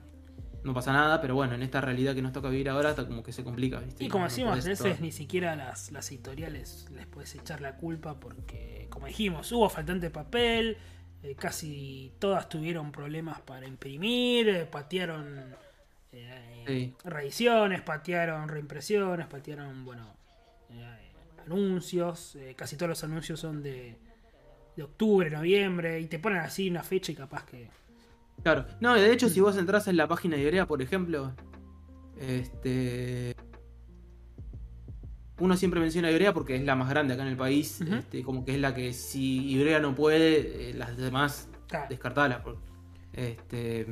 No pasa nada, pero bueno, en esta realidad que nos toca vivir ahora, está como que se complica, ¿viste? y como no decimos a veces todo. ni siquiera las, las editoriales les puedes echar la culpa porque como dijimos hubo faltante papel eh, casi todas tuvieron problemas para imprimir eh, patearon eh, Sí. reediciones, patearon reimpresiones, patearon, bueno, eh, anuncios. casi todos los anuncios son de, de octubre, noviembre, y te ponen así una fecha y capaz que. Claro. No, de hecho, si vos entras en la página de Ibrea, por ejemplo, este. Uno siempre menciona Ibrea porque es la más grande acá en el país. Este, como que es la que si Ibrea no puede, eh, las demás Claro. Este,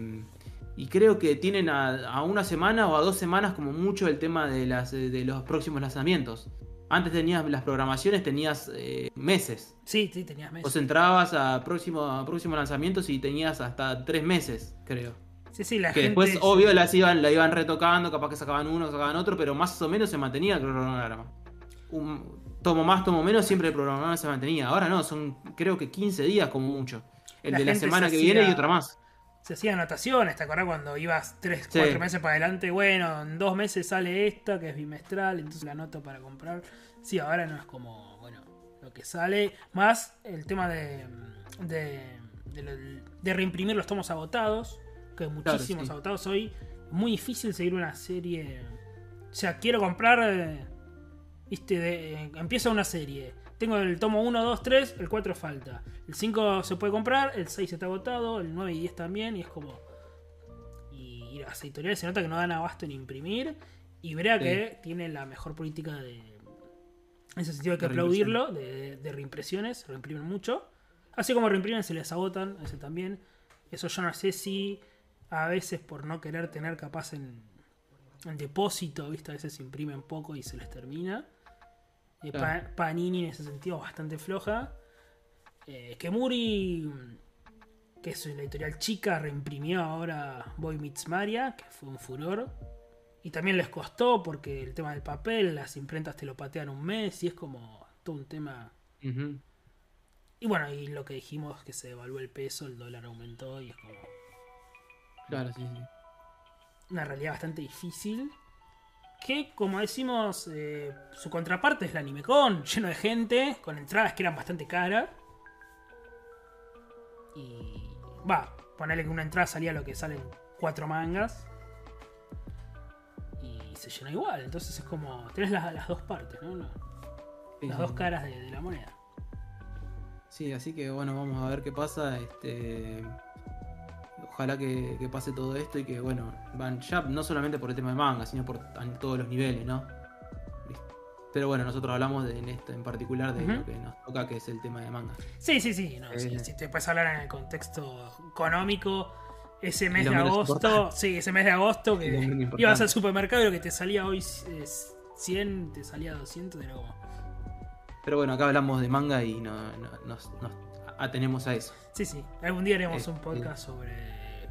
y creo que tienen a, a una semana o a dos semanas como mucho el tema de, las, de los próximos lanzamientos. Antes tenías las programaciones, tenías eh, meses. Sí, sí, tenías meses. Vos entrabas a próximo, a próximo lanzamientos y tenías hasta tres meses, creo. Sí, sí, la que gente. después, obvio, las iban, la iban retocando, capaz que sacaban uno, sacaban otro, pero más o menos se mantenía el cronograma. Un, tomo más, tomo menos, siempre el cronograma se mantenía. Ahora no, son creo que 15 días como mucho. El La de la semana se que viene y otra más. Se hacían anotaciones, ¿te acordás cuando ibas 3, Sí. 4 meses para adelante? Bueno, en dos meses sale esta, que es bimestral, entonces la anoto para comprar. Sí, ahora no es como, bueno, lo que sale. Más el tema de, de, de, reimprimir los tomos agotados, que hay muchísimos sí. agotados hoy. Muy difícil seguir una serie. O sea, quiero comprar. eh, Viste, de- eh, empieza una serie. Tengo el tomo 1, 2, 3, el 4 falta. El 5 se puede comprar, el 6 está agotado, el 9 y 10 también, y es como. Y, y las editoriales se nota que no dan abasto en imprimir. Y Brea Sí. que tiene la mejor política de. En ese sentido hay que De aplaudirlo, de, de reimpresiones, reimprimen mucho. Así como reimprimen, se les agotan, ese también. Eso yo no sé si a veces por no querer tener capaz en, en depósito, ¿viste? A veces imprimen poco y se les termina. Eh, Claro. Pa- Panini en ese sentido bastante floja. Eh, Kemuri, que es la editorial chica, reimprimió ahora Boy Meets Maria, que fue un furor. Y también les costó porque el tema del papel, las imprentas te lo patean un mes y es como todo un tema. Y bueno, y lo que dijimos que se devaluó el peso, el dólar aumentó y es como Claro, sí, sí. una realidad bastante difícil. Que, como decimos, eh, su contraparte es la AnimeCon, lleno de gente, con entradas que eran bastante caras. Y. Va, ponerle que una entrada salía lo que salen cuatro mangas. Y se llenó igual, entonces es como. Tenés las, las dos partes, ¿no? Las sí, dos caras de, de la moneda. Sí, así que bueno, vamos a ver qué pasa. Este, ojalá que, que pase todo esto y que bueno, van ya no solamente por el tema de manga, sino por en todos los niveles, ¿no? Pero bueno, nosotros hablamos de, en esto en particular de lo que nos toca, que es el tema de manga. Sí, sí, sí. No, Eh. Si te puedes hablar en el contexto económico, ese mes de agosto, importante. sí, ese mes de agosto que ibas al supermercado y lo que te salía hoy es 100, te salía 200, era como... Pero bueno, acá hablamos de manga y no, no- nos, nos atenemos a eso. Sí, sí. Algún día haremos Eh, un podcast sobre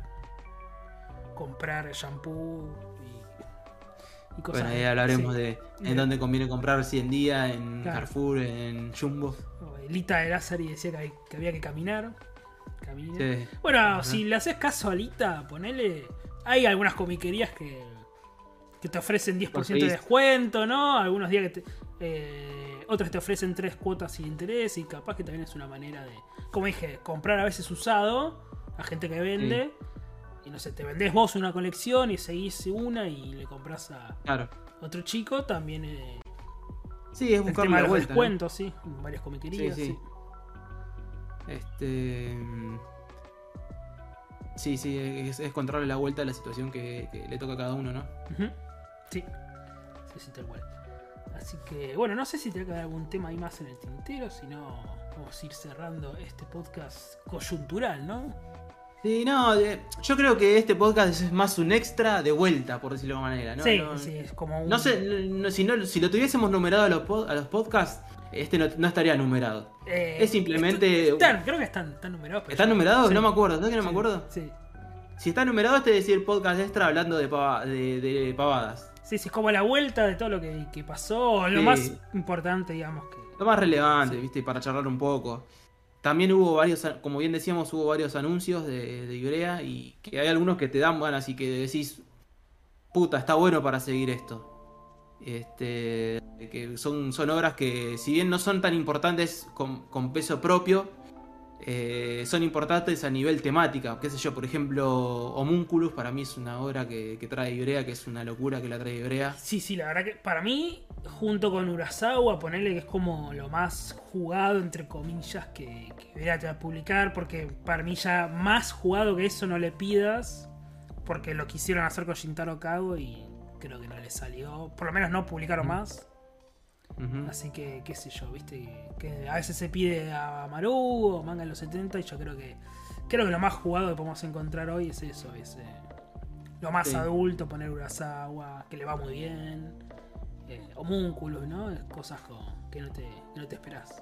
comprar shampoo y, y cosas. Bueno, ahí hablaremos sí. de en dónde conviene comprar, si en día, en Claro. Carrefour, en Jumbo. Lita de Lázari decía que, hay- que había que caminar. Camina. Sí. Bueno, Ajá. si le haces caso a Lita, ponele. Hay algunas comiquerías que, que te ofrecen 10% de descuento, ¿no? Algunos días que te. eh, otras te ofrecen tres cuotas sin interés y capaz que también es una manera de. Como dije, comprar a veces usado a gente que vende. Y no sé, te vendés vos una colección y seguís una y le compras a Claro. otro chico. También eh, Sí, es buscar la vuelta. ¿no? descuentos, sí. En varias comiquerías, Sí, sí. Este. mm, Sí, sí, es, es encontrarle la vuelta a la situación que, que le toca a cada uno, ¿no? Sí. Sí, sí, tal cual. Así que, bueno, no sé si te va a quedar algún tema ahí más en el tintero, si no, vamos a ir cerrando este podcast coyuntural, ¿no? Sí, no, eh, yo creo que este podcast es más un extra de vuelta, por decirlo de alguna manera, ¿no? sí, no, sí, es como un. no sé, no- si, no, si lo tuviésemos numerado a los, pod- a los podcasts, este no, no estaría numerado. eh, es simplemente- están, creo que están, están numerados. pero ¿Están numerados? sí. No me acuerdo, ¿sabes que no me acuerdo? Sí. Si está numerado, este es decir podcast extra hablando de, pava- de, de pavadas. Sí, sí, es como la vuelta de todo lo que, que pasó, lo Sí. más importante, digamos que. Lo más relevante, Sí. ¿viste? Para charlar un poco. También hubo varios, como bien decíamos, hubo varios anuncios de, de Ibrea y que hay algunos que te dan ganas y que decís, puta, está bueno para seguir esto. Este, que son, son obras que, si bien no son tan importantes con, con peso propio, eh, son importantes a nivel temática. Qué sé yo, por ejemplo, Homunculus para mí es una obra que, que trae Ibrea, que es una locura que la trae Ibrea. Sí, sí, la verdad que para mí, junto con Urasawa, ponerle que es como lo más jugado, entre comillas, que, que Ibrea te va a publicar, porque para mí ya más jugado que eso no le pidas, porque lo quisieron hacer con Shintaro Kago y creo que no le salió, por lo menos no publicaron Ujú. Así que qué sé yo, viste, que a veces se pide a Maru o manga en los 70 y yo creo que creo que lo más jugado que podemos encontrar hoy es eso, es eh, lo más Sí. adulto, poner Urasawa, que le va muy bien. eh, homúnculos, ¿no? Cosas que no te, que no te esperás.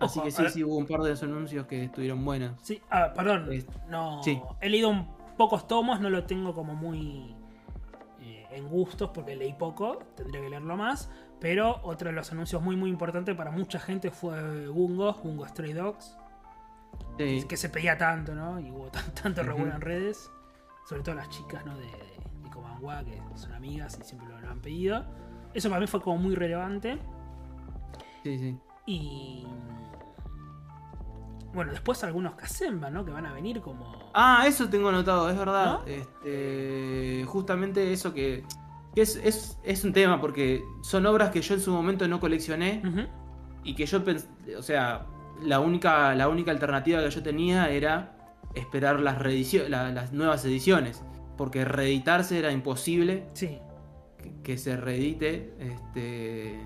Así Ojo, que sí, sí, hubo un par de anuncios que estuvieron buenos. Sí, ah, perdón. No, sí. he leído un- pocos tomos, no lo tengo como muy en gustos porque leí poco, tendría que leerlo más. Pero otro de los anuncios muy muy importantes para mucha gente fue Bungo, Bungo Stray Dogs, Sí. que se pedía tanto, ¿no? Y hubo tan- tanto revuelo en redes, sobre todo las chicas, ¿no? De, de, que son amigas y siempre lo, lo han pedido. Eso para mí fue como muy relevante. Sí, sí. Y. Bueno, después algunos Kasemba, ¿no? Que van a venir como. Ah, eso tengo anotado, es verdad. ¿No? Este, justamente eso que, que es, es, es un tema, porque son obras que yo en su momento no coleccioné y que yo pensé, o sea, la única, la única alternativa que yo tenía era esperar las, la- las nuevas ediciones, porque reeditarse era imposible Sí. que, que se reedite. Este,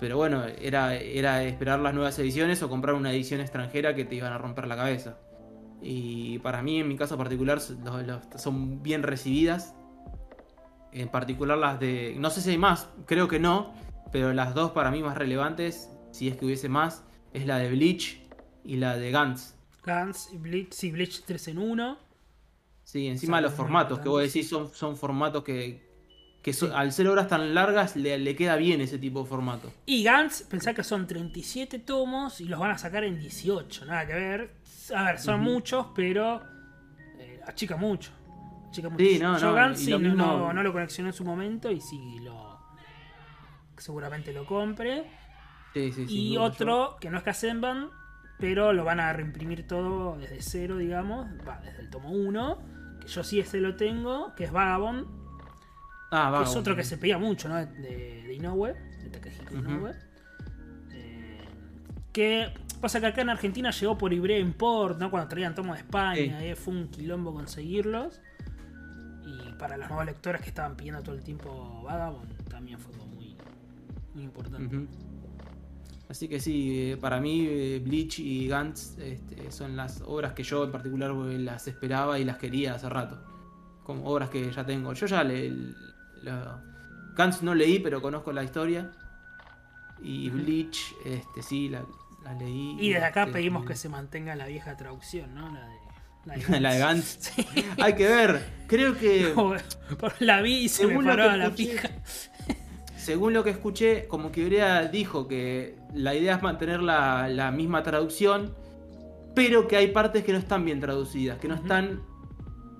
pero bueno, era, era esperar las nuevas ediciones o comprar una edición extranjera que te iban a romper la cabeza. Y para mí, en mi caso particular, los- los- son bien recibidas. En particular las de... No sé si hay más, creo que no. Pero las dos para mí más relevantes, si es que hubiese más, es la de Bleach y la de Gantz. Guns y Bleach, sí, Bleach 3 en 1. Sí, encima los formatos que vos decís son, son formatos que, que Sí. al ser obras tan largas le, le queda bien ese tipo de formato. Y Gantz, pensá que son 37 tomos y los van a sacar en 18. Nada que ver. A ver, son muchos, pero. eh, achica mucho. Achica mucho. Sí, no, Yo no, Gantz y sí, lo no, mismo- no- no lo coleccioné en su momento y sí lo. Seguramente lo compre. Sí, Y otro que no es Kazenban, pero lo van a reimprimir todo desde cero, digamos. Va, desde el tomo 1. Que yo sí ese lo tengo, que es Vagabond. Ah, va. es otro que se pedía mucho, ¿no? De, de Inoue, de Takehiko Ujú. Inoue. Eh, que pasa que acá en Argentina llegó por Ibrea Import, ¿no? Cuando traían tomos de España, Sí. eh, fue un quilombo conseguirlos. Y para los nuevos lectores que estaban pidiendo todo el tiempo Vagabond, también fue como muy, muy importante. Así que sí, eh, para mí Bleach y Gantz este, son las obras que yo en particular las esperaba y las quería hace rato. Como obras que ya tengo. Yo ya le... la- Gantz no leí, pero conozco la historia. Y. Bleach, este, sí, la, la leí. Y desde acá este, pedimos que se mantenga la vieja traducción, ¿no? La de, La de Gantz. Sí. Hay que ver. Creo que... la vi y se me Según lo paró que la pija. Según lo que escuché, como que Ibrea dijo que la idea es mantener la, la misma traducción, pero que hay partes que no están bien traducidas, que no están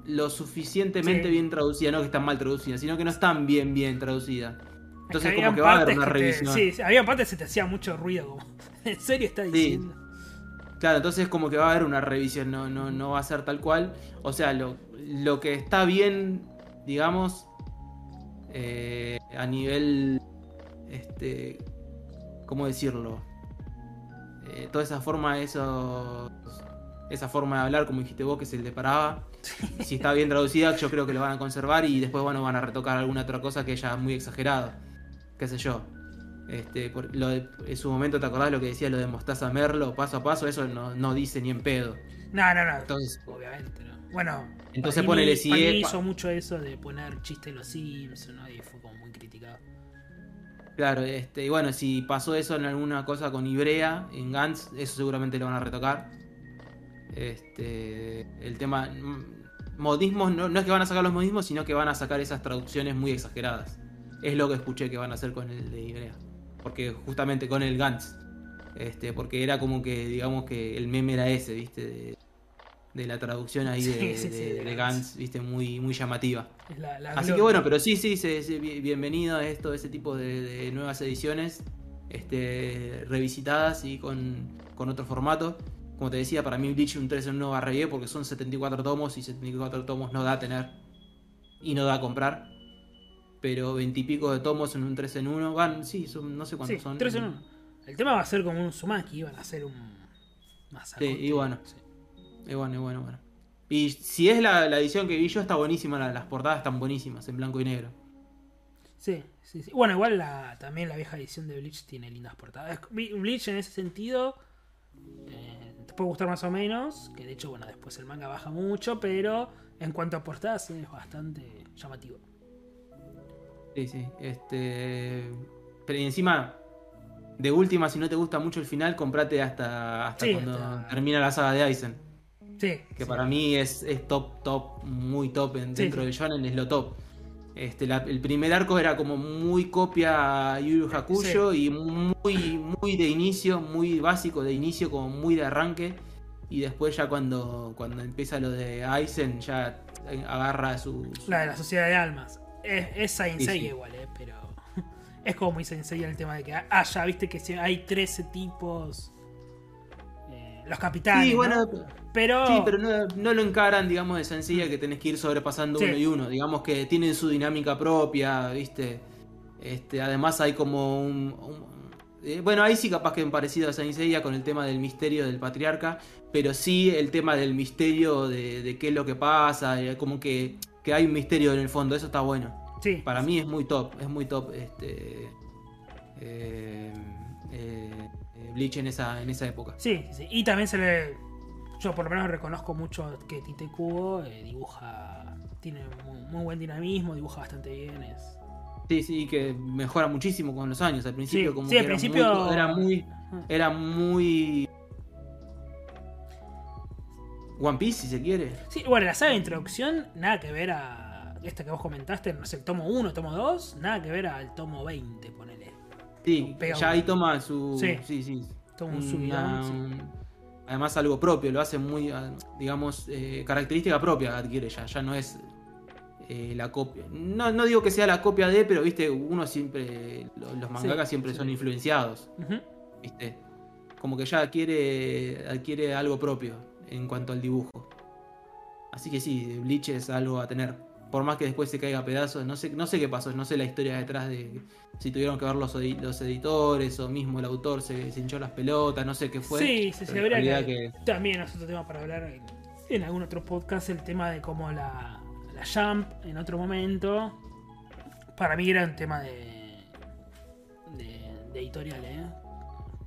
lo suficientemente Sí. bien traducidas, no que están mal traducidas, sino que no están bien bien traducidas. Entonces como que va a haber una que te- revisión. sí, había partes que se te hacía mucho ruido, como. ¿En serio está diciendo? Claro, entonces como que va a haber una revisión, no, no, no va a ser tal cual. O sea, lo, lo que está bien, digamos, eh, a nivel, este, ¿cómo decirlo? Eh, toda esa forma, esos, esa forma de hablar, como dijiste vos, que se le paraba. Si está bien traducida, yo creo que lo van a conservar y después, bueno, van a retocar alguna otra cosa que ya es muy exagerada. Qué sé yo. Este, por- lo de- en su momento, ¿te acordás lo que decía lo de Mostaza Merlo, paso a paso? Eso no, no dice ni en pedo. No, no, no. Entonces- obviamente, ¿no? Bueno, Entonces ponele si hizo mucho eso de poner chistes los ¿no? Y fue como muy criticado. Claro, este, y bueno, si pasó eso en alguna cosa con Ibrea, en Gantz, eso seguramente lo van a retocar. Este, el tema. mm, Modismos, no, no es que van a sacar los modismos, sino que van a sacar esas traducciones muy exageradas. Es lo que escuché que van a hacer con el de Ibrea. Porque justamente con el Gantz. Este, porque era como que, digamos que el meme era ese, ¿viste? De, de la traducción ahí de, Sí, sí, sí, de- de de Gantz. ¿viste? Muy, muy llamativa. Es la, la Así gloria. que bueno, pero sí, sí, se- se- bi- bienvenido a esto, ese tipo de, de nuevas ediciones, este, revisitadas y con, con otro formato. Como te decía, para mí Bleach un 3 en 1 va re bien porque son 74 tomos y 74 tomos no da a tener y no da a comprar. Pero 20 y pico de tomos en un 3 en 1 van, sí, son, no sé cuántos Sí, son. 3 en 1. El tema va a ser como un Sumaki, van a hacer un. Más Sí, y bueno. Sí. Y bueno, y bueno, bueno. Y si es la, la edición que vi yo, está buenísima, la- las portadas están buenísimas, en blanco y negro. Sí, sí, sí. Bueno, igual la, también la vieja edición de Bleach tiene lindas portadas. Bleach en ese sentido eh, puede gustar más o menos, que de hecho, bueno, después el manga baja mucho, pero en cuanto a portadas es bastante llamativo. Sí, sí. Este. Pero y encima, de última, si no te gusta mucho el final, comprate hasta, hasta Sí, cuando hasta- termina la saga de Aizen. Sí. Que sí. para mí es, es top, top, muy top dentro sí. del shonen, es lo top. Este, la- el primer arco era como muy copia a Yu Yu Hakusho y muy, muy de inicio, muy básico de inicio, como muy de arranque. Y después ya cuando, cuando empieza lo de Aizen ya agarra su... su- La de la sociedad de almas. Es, es Saint Sí, Seiya sí. igual, eh, pero. Es como muy Saint el tema de que. Ah, ya viste que hay 13 tipos. eh, los capitanes. Sí, ¿no? Pero. Sí, pero no, no lo encaran, digamos, de sencilla que tenés que ir sobrepasando Sí. uno y uno. Digamos que tienen su dinámica propia, ¿viste? Este, además hay como un... un- eh, bueno, ahí sí capaz que parecido a Saint Seiya con el tema del misterio del patriarca, pero sí el tema del misterio de, de qué es lo que pasa, eh, como que, que hay un misterio en el fondo, eso está bueno. Sí. Para mí es muy top, es muy top este eh, Bleach en esa, en esa época. Sí, sí, sí. Y también se le. Yo por lo menos reconozco mucho que Tite Kubo eh, dibuja. Tiene muy, muy buen dinamismo, dibuja bastante bien. Es... Sí, sí, que mejora muchísimo con los años. Al principio, Sí, como sí, que al era, principio- muy, era muy. Era muy. One Piece, si se quiere. Sí, bueno, la saga de introducción, nada que ver a. Esta que vos comentaste, no sé, el tomo 1, tomo 2, nada que ver al tomo 20, ponele. Sí, Pega ya un- ahí toma su. Sí. Sí, sí. Toma un una- subidón. sí. Además, algo propio, lo hace muy. ah, Digamos, eh, característica propia adquiere ya. Ya no es. eh, la copia. No, no digo que sea la copia de, pero viste, uno siempre. lo- Los mangakas siempre sí. son influenciados. ¿viste? Como que ya adquiere, adquiere algo propio en cuanto al dibujo. Así que sí, Bleach es algo a tener. Por más que después se caiga a pedazos, no sé, no sé qué pasó, no sé la historia detrás de si tuvieron que ver los, los editores o mismo el autor se, se hinchó las pelotas, no sé qué fue. Sí, habría realidad que, También es otro tema para hablar en, en algún otro podcast, el tema de cómo la, la Jump en otro momento. Para mí era un tema de. de, de editorial, ¿eh?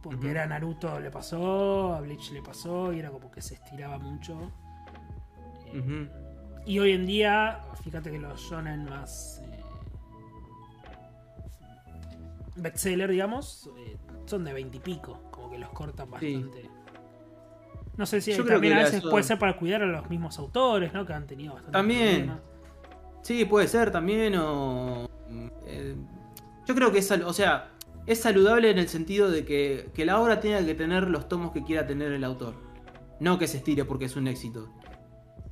Porque era Naruto le pasó, a Bleach le pasó y era como que se estiraba mucho. Eh. Y hoy en día, fíjate que los shonen más. eh, bestseller, digamos, eh, son de 20 y pico. Como que los cortan Sí. bastante. No sé si Yo también a veces eso. puede ser para cuidar a los mismos autores, ¿no? Que han tenido bastante. También. problemas. Sí, puede ser también o... eh, yo creo que es, o sea, es saludable en el sentido de que, que la obra tenga que tener los tomos que quiera tener el autor. No que se estire porque es un éxito.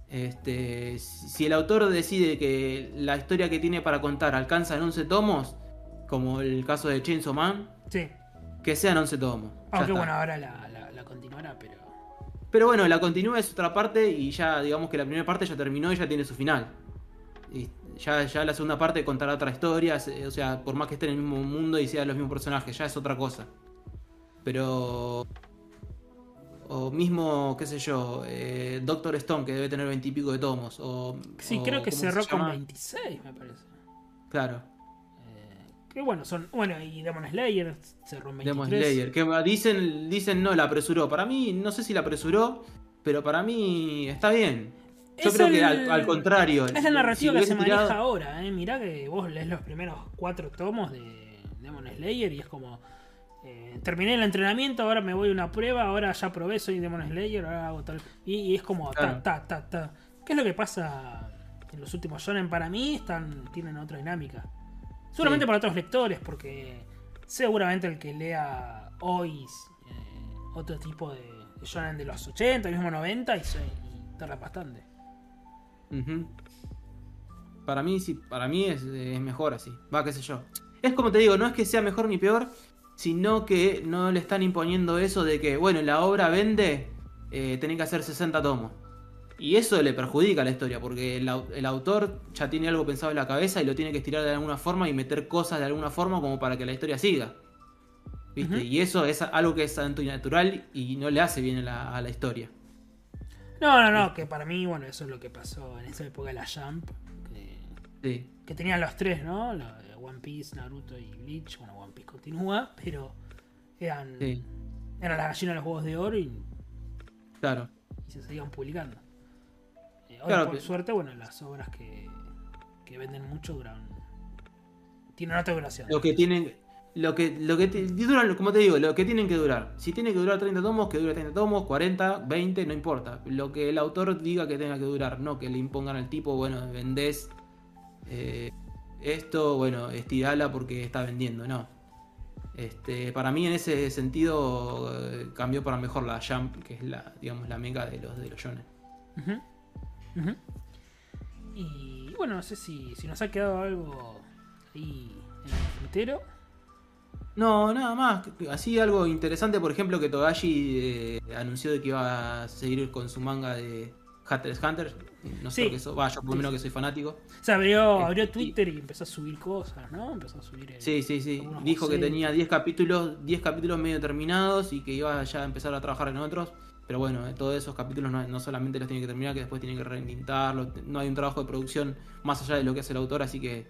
Este, si el autor decide que la historia que tiene para contar alcanza en 11 tomos, como el caso de Chainsaw Man, Sí. que sean 11 tomos. Aunque está. bueno, ahora la, la- la continuará, pero. Pero bueno, la continúa es otra parte y ya digamos que la primera parte ya terminó y ya tiene su final. Y ya, ya la segunda parte contará otra historia, o sea, por más que esté en el mismo mundo y sean los mismos personajes, ya es otra cosa. Pero... O mismo, qué sé yo, eh, Doctor Stone, que debe tener veintipico de tomos. O, Sí, o creo que ¿cómo se cerró con llama? 26, me parece. Claro, Eh, que bueno, son. Bueno, y Demon Slayer cerró en 23. Demon Slayer. Que dicen, dicen no, la apresuró. Para mí, no sé si la apresuró, pero para mí está bien. Yo Es creo que al, al contrario. Es la narrativa si que se maneja ahora, ¿eh? Mirá que vos lees los primeros cuatro tomos de Demon Slayer y es como. Eh, terminé el entrenamiento, ahora me voy a una prueba, ahora ya probé, soy Demon Slayer, ahora hago tal. Y, y es como ta, ta, ta, ta. ¿Qué es lo que pasa en los últimos shonen? Para mí están, tienen otra dinámica. Seguramente Sí. para otros lectores, porque seguramente el que lea hoy eh, otro tipo de, de shonen de los 80, mismo 90, y, y tarda bastante. Para mí, sí, para mí es, es mejor así. Va, qué sé yo. Es como te digo, no es que sea mejor ni peor, sino que no le están imponiendo eso de que, bueno, la obra vende, eh, tenés que hacer 60 tomos. Y eso le perjudica a la historia, porque el, au- el autor ya tiene algo pensado en la cabeza y lo tiene que estirar de alguna forma y meter cosas de alguna forma como para que la historia siga. ¿Viste? Y eso es algo que es antinatural y no le hace bien a la, a la historia. No, no, no, que para mí, bueno, eso es lo que pasó en esa época de la Jump. Que, Sí. Que tenían los tres, ¿no? One Piece, Naruto y Bleach. Bueno, One Piece continúa, pero eran, Sí, eran las gallinas de los huevos de oro y, claro. y se seguían publicando. Eh, Claro por que- suerte, bueno, las obras que, que venden mucho duran Tiene una duración. Lo que tienen. Lo que, lo que duran, como te digo, lo que tienen que durar. Si tiene que durar 30 tomos, que dure 30 tomos, 40, 20, no importa. Lo que el autor diga que tenga que durar, no que le impongan al tipo, bueno, vendés eh, esto, bueno, estirala porque está vendiendo, no. Este, para mí en ese sentido eh, cambió para mejor la Jump, que es la, digamos, la meca de los de los shonen. Y bueno, no sé si, si nos ha quedado algo ahí en el tintero. No, nada más. Así algo interesante, por ejemplo, que Togashi eh, anunció de que iba a seguir con su manga de Hunter x Hunter. No sé Sí. lo que eso. Va, yo por lo menos que soy fanático. O sea, abrió, Eh, abrió Twitter y empezó a subir cosas, ¿no? Empezó a subir. eh, Sí, sí, sí. Dijo que tenía 10 capítulos, 10 capítulos medio terminados y que iba ya a empezar a trabajar en otros. Pero bueno, eh, todos esos capítulos no, no solamente los tiene que terminar, que después tiene que reintentarlos. No hay un trabajo de producción más allá de lo que hace el autor, así que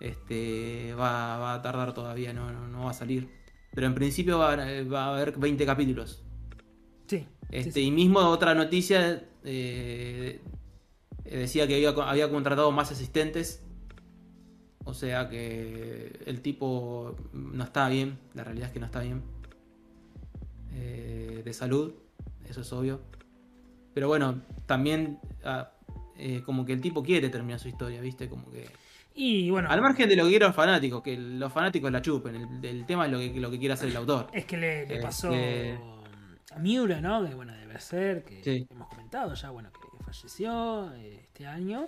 este va, va a tardar todavía, no, no, no va a salir. Pero en principio va, a- va a haber 20 capítulos. Sí. Este, sí. Y mismo otra noticia eh, decía que había, había contratado más asistentes. O sea que el tipo no está bien, la realidad es que no está bien. Eh, de salud, eso es obvio. Pero bueno, también ah, eh, como que el tipo quiere terminar su historia, ¿viste? Como que... Y bueno, Al margen de lo que quieran los fanáticos, que los fanáticos la chupen, el, el tema es lo que, lo que quiere hacer el autor. es que le, le pasó a Miura, ¿no? Que bueno, debe ser, que Sí. hemos comentado ya, bueno, que falleció eh, este año.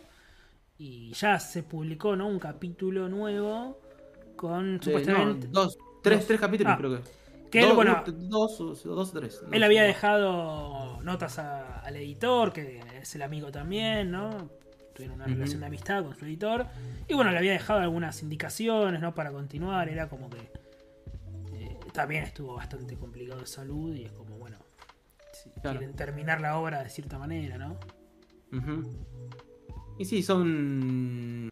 Y ya se publicó, ¿no? Un capítulo nuevo con Eh, supuestamente. no, dos, tres, dos. tres capítulos Ah, creo que. que él, dos, bueno, dos, o- dos o tres. Él había dejado notas a- al editor, que es el amigo también, ¿no? Tuvieron una relación de amistad con su editor. Y bueno, le había dejado algunas indicaciones, ¿no? Para continuar. Era como que también estuvo bastante complicado de salud y es como, bueno, si Claro. quieren terminar la obra de cierta manera, ¿no? Y sí, son.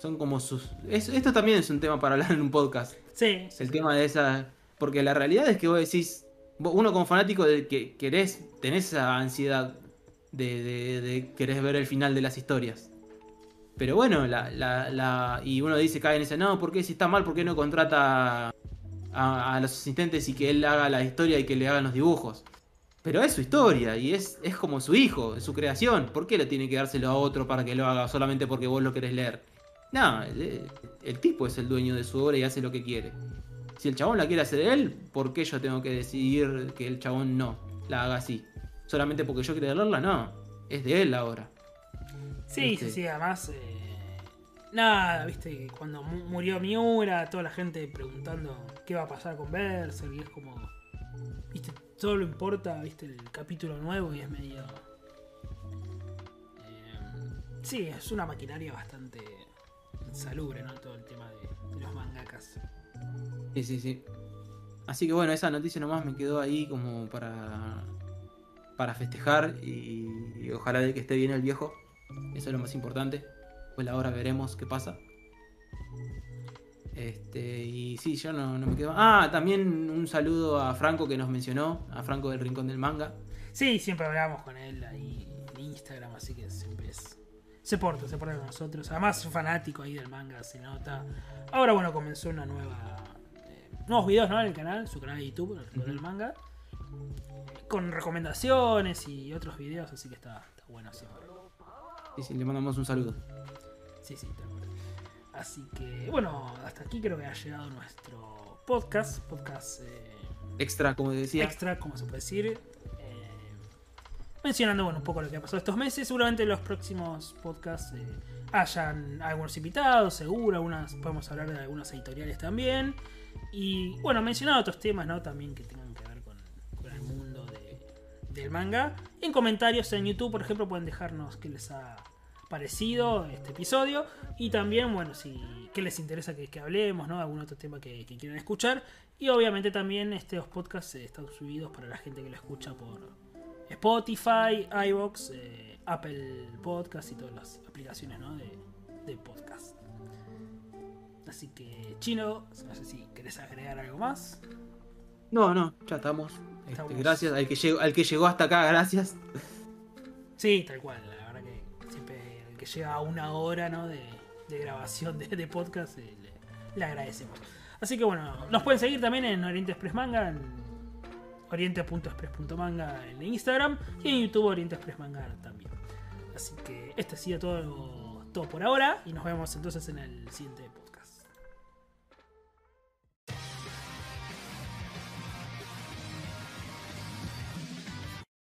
Son como sus. es- esto también es un tema para hablar en un podcast. Sí, El sí. tema de esa. Porque la realidad es que vos decís. Uno como fanático de que querés. Tenés esa ansiedad de, de, de querés ver el final de las historias. Pero bueno, la, la, la- y uno dice, cae en ese, no, ¿por qué si está mal? ¿Por qué no contrata a, a los asistentes y que él haga la historia y que le hagan los dibujos? Pero es su historia y es, es como su hijo, es su creación. ¿Por qué le tiene que dárselo a otro para que lo haga solamente porque vos lo querés leer? No, el, el tipo es el dueño de su obra y hace lo que quiere. Si el chabón la quiere hacer él, ¿por qué yo tengo que decidir que el chabón no la haga así? Solamente porque yo quiero leerla, no. Es de él ahora. Sí, Este- sí, sí, además. eh, nada, viste, cuando mu- murió Miura, toda la gente preguntando qué va a pasar con Berserk, y es como. Viste, solo importa, viste, el capítulo nuevo y es medio. eh, sí, es una maquinaria bastante insalubre, ¿no? Todo el tema de, de los mangakas. Sí, sí, sí. Así que bueno, esa noticia nomás me quedó ahí como para para festejar y, y ojalá de que esté bien el viejo. Eso es lo más importante. Pues ahora veremos qué pasa. Este, y sí, yo no, no me quedo. Ah, también un saludo a Franco que nos mencionó, a Franco del Rincón del Manga. Sí, siempre hablamos con él ahí en Instagram, así que siempre es. Se porta, se porta con nosotros. Además, es fanático ahí del manga, se nota. Ahora, bueno, comenzó una nueva. eh, nuevos videos, ¿no? En el canal, su canal de YouTube, el Rincón del Manga. Con recomendaciones y otros videos, así que está, está bueno siempre. Sí, sí, le mandamos un saludo. Sí, sí, tal cual. Así que, bueno, hasta aquí creo que ha llegado nuestro podcast. Podcast. eh, Extra, como decía. extra, como se puede decir. eh, mencionando bueno, un poco lo que ha pasado estos meses. Seguramente en los próximos podcasts eh, hayan algunos invitados, seguro. Algunas, podemos hablar de algunas editoriales también. Y bueno, mencionar otros temas ¿no? también que tengan que ver con, con el mundo de- del manga. En comentarios en YouTube, por ejemplo, pueden dejarnos qué les ha parecido este episodio. Y también, bueno, si qué les interesa que, que hablemos, ¿no? Algún otro tema que, que quieran escuchar. Y obviamente también estos podcasts eh, están subidos para la gente que lo escucha por Spotify, iVoox, eh, Apple Podcast y todas las aplicaciones ¿no? de, de podcast. Así que, Chino, no sé si querés agregar algo más. No, no, ya estamos. Este, gracias al que, llegó, al que llegó hasta acá, gracias. Sí, tal cual. Que llega a una hora ¿no? de, grabación de, podcast, eh, le agradecemos. Así que bueno, nos pueden seguir también en Oriente Express Manga, en oriente.express.manga en Instagram y en YouTube Oriente Express Manga también. Así que este ha sido todo, todo por ahora y nos vemos entonces en el siguiente.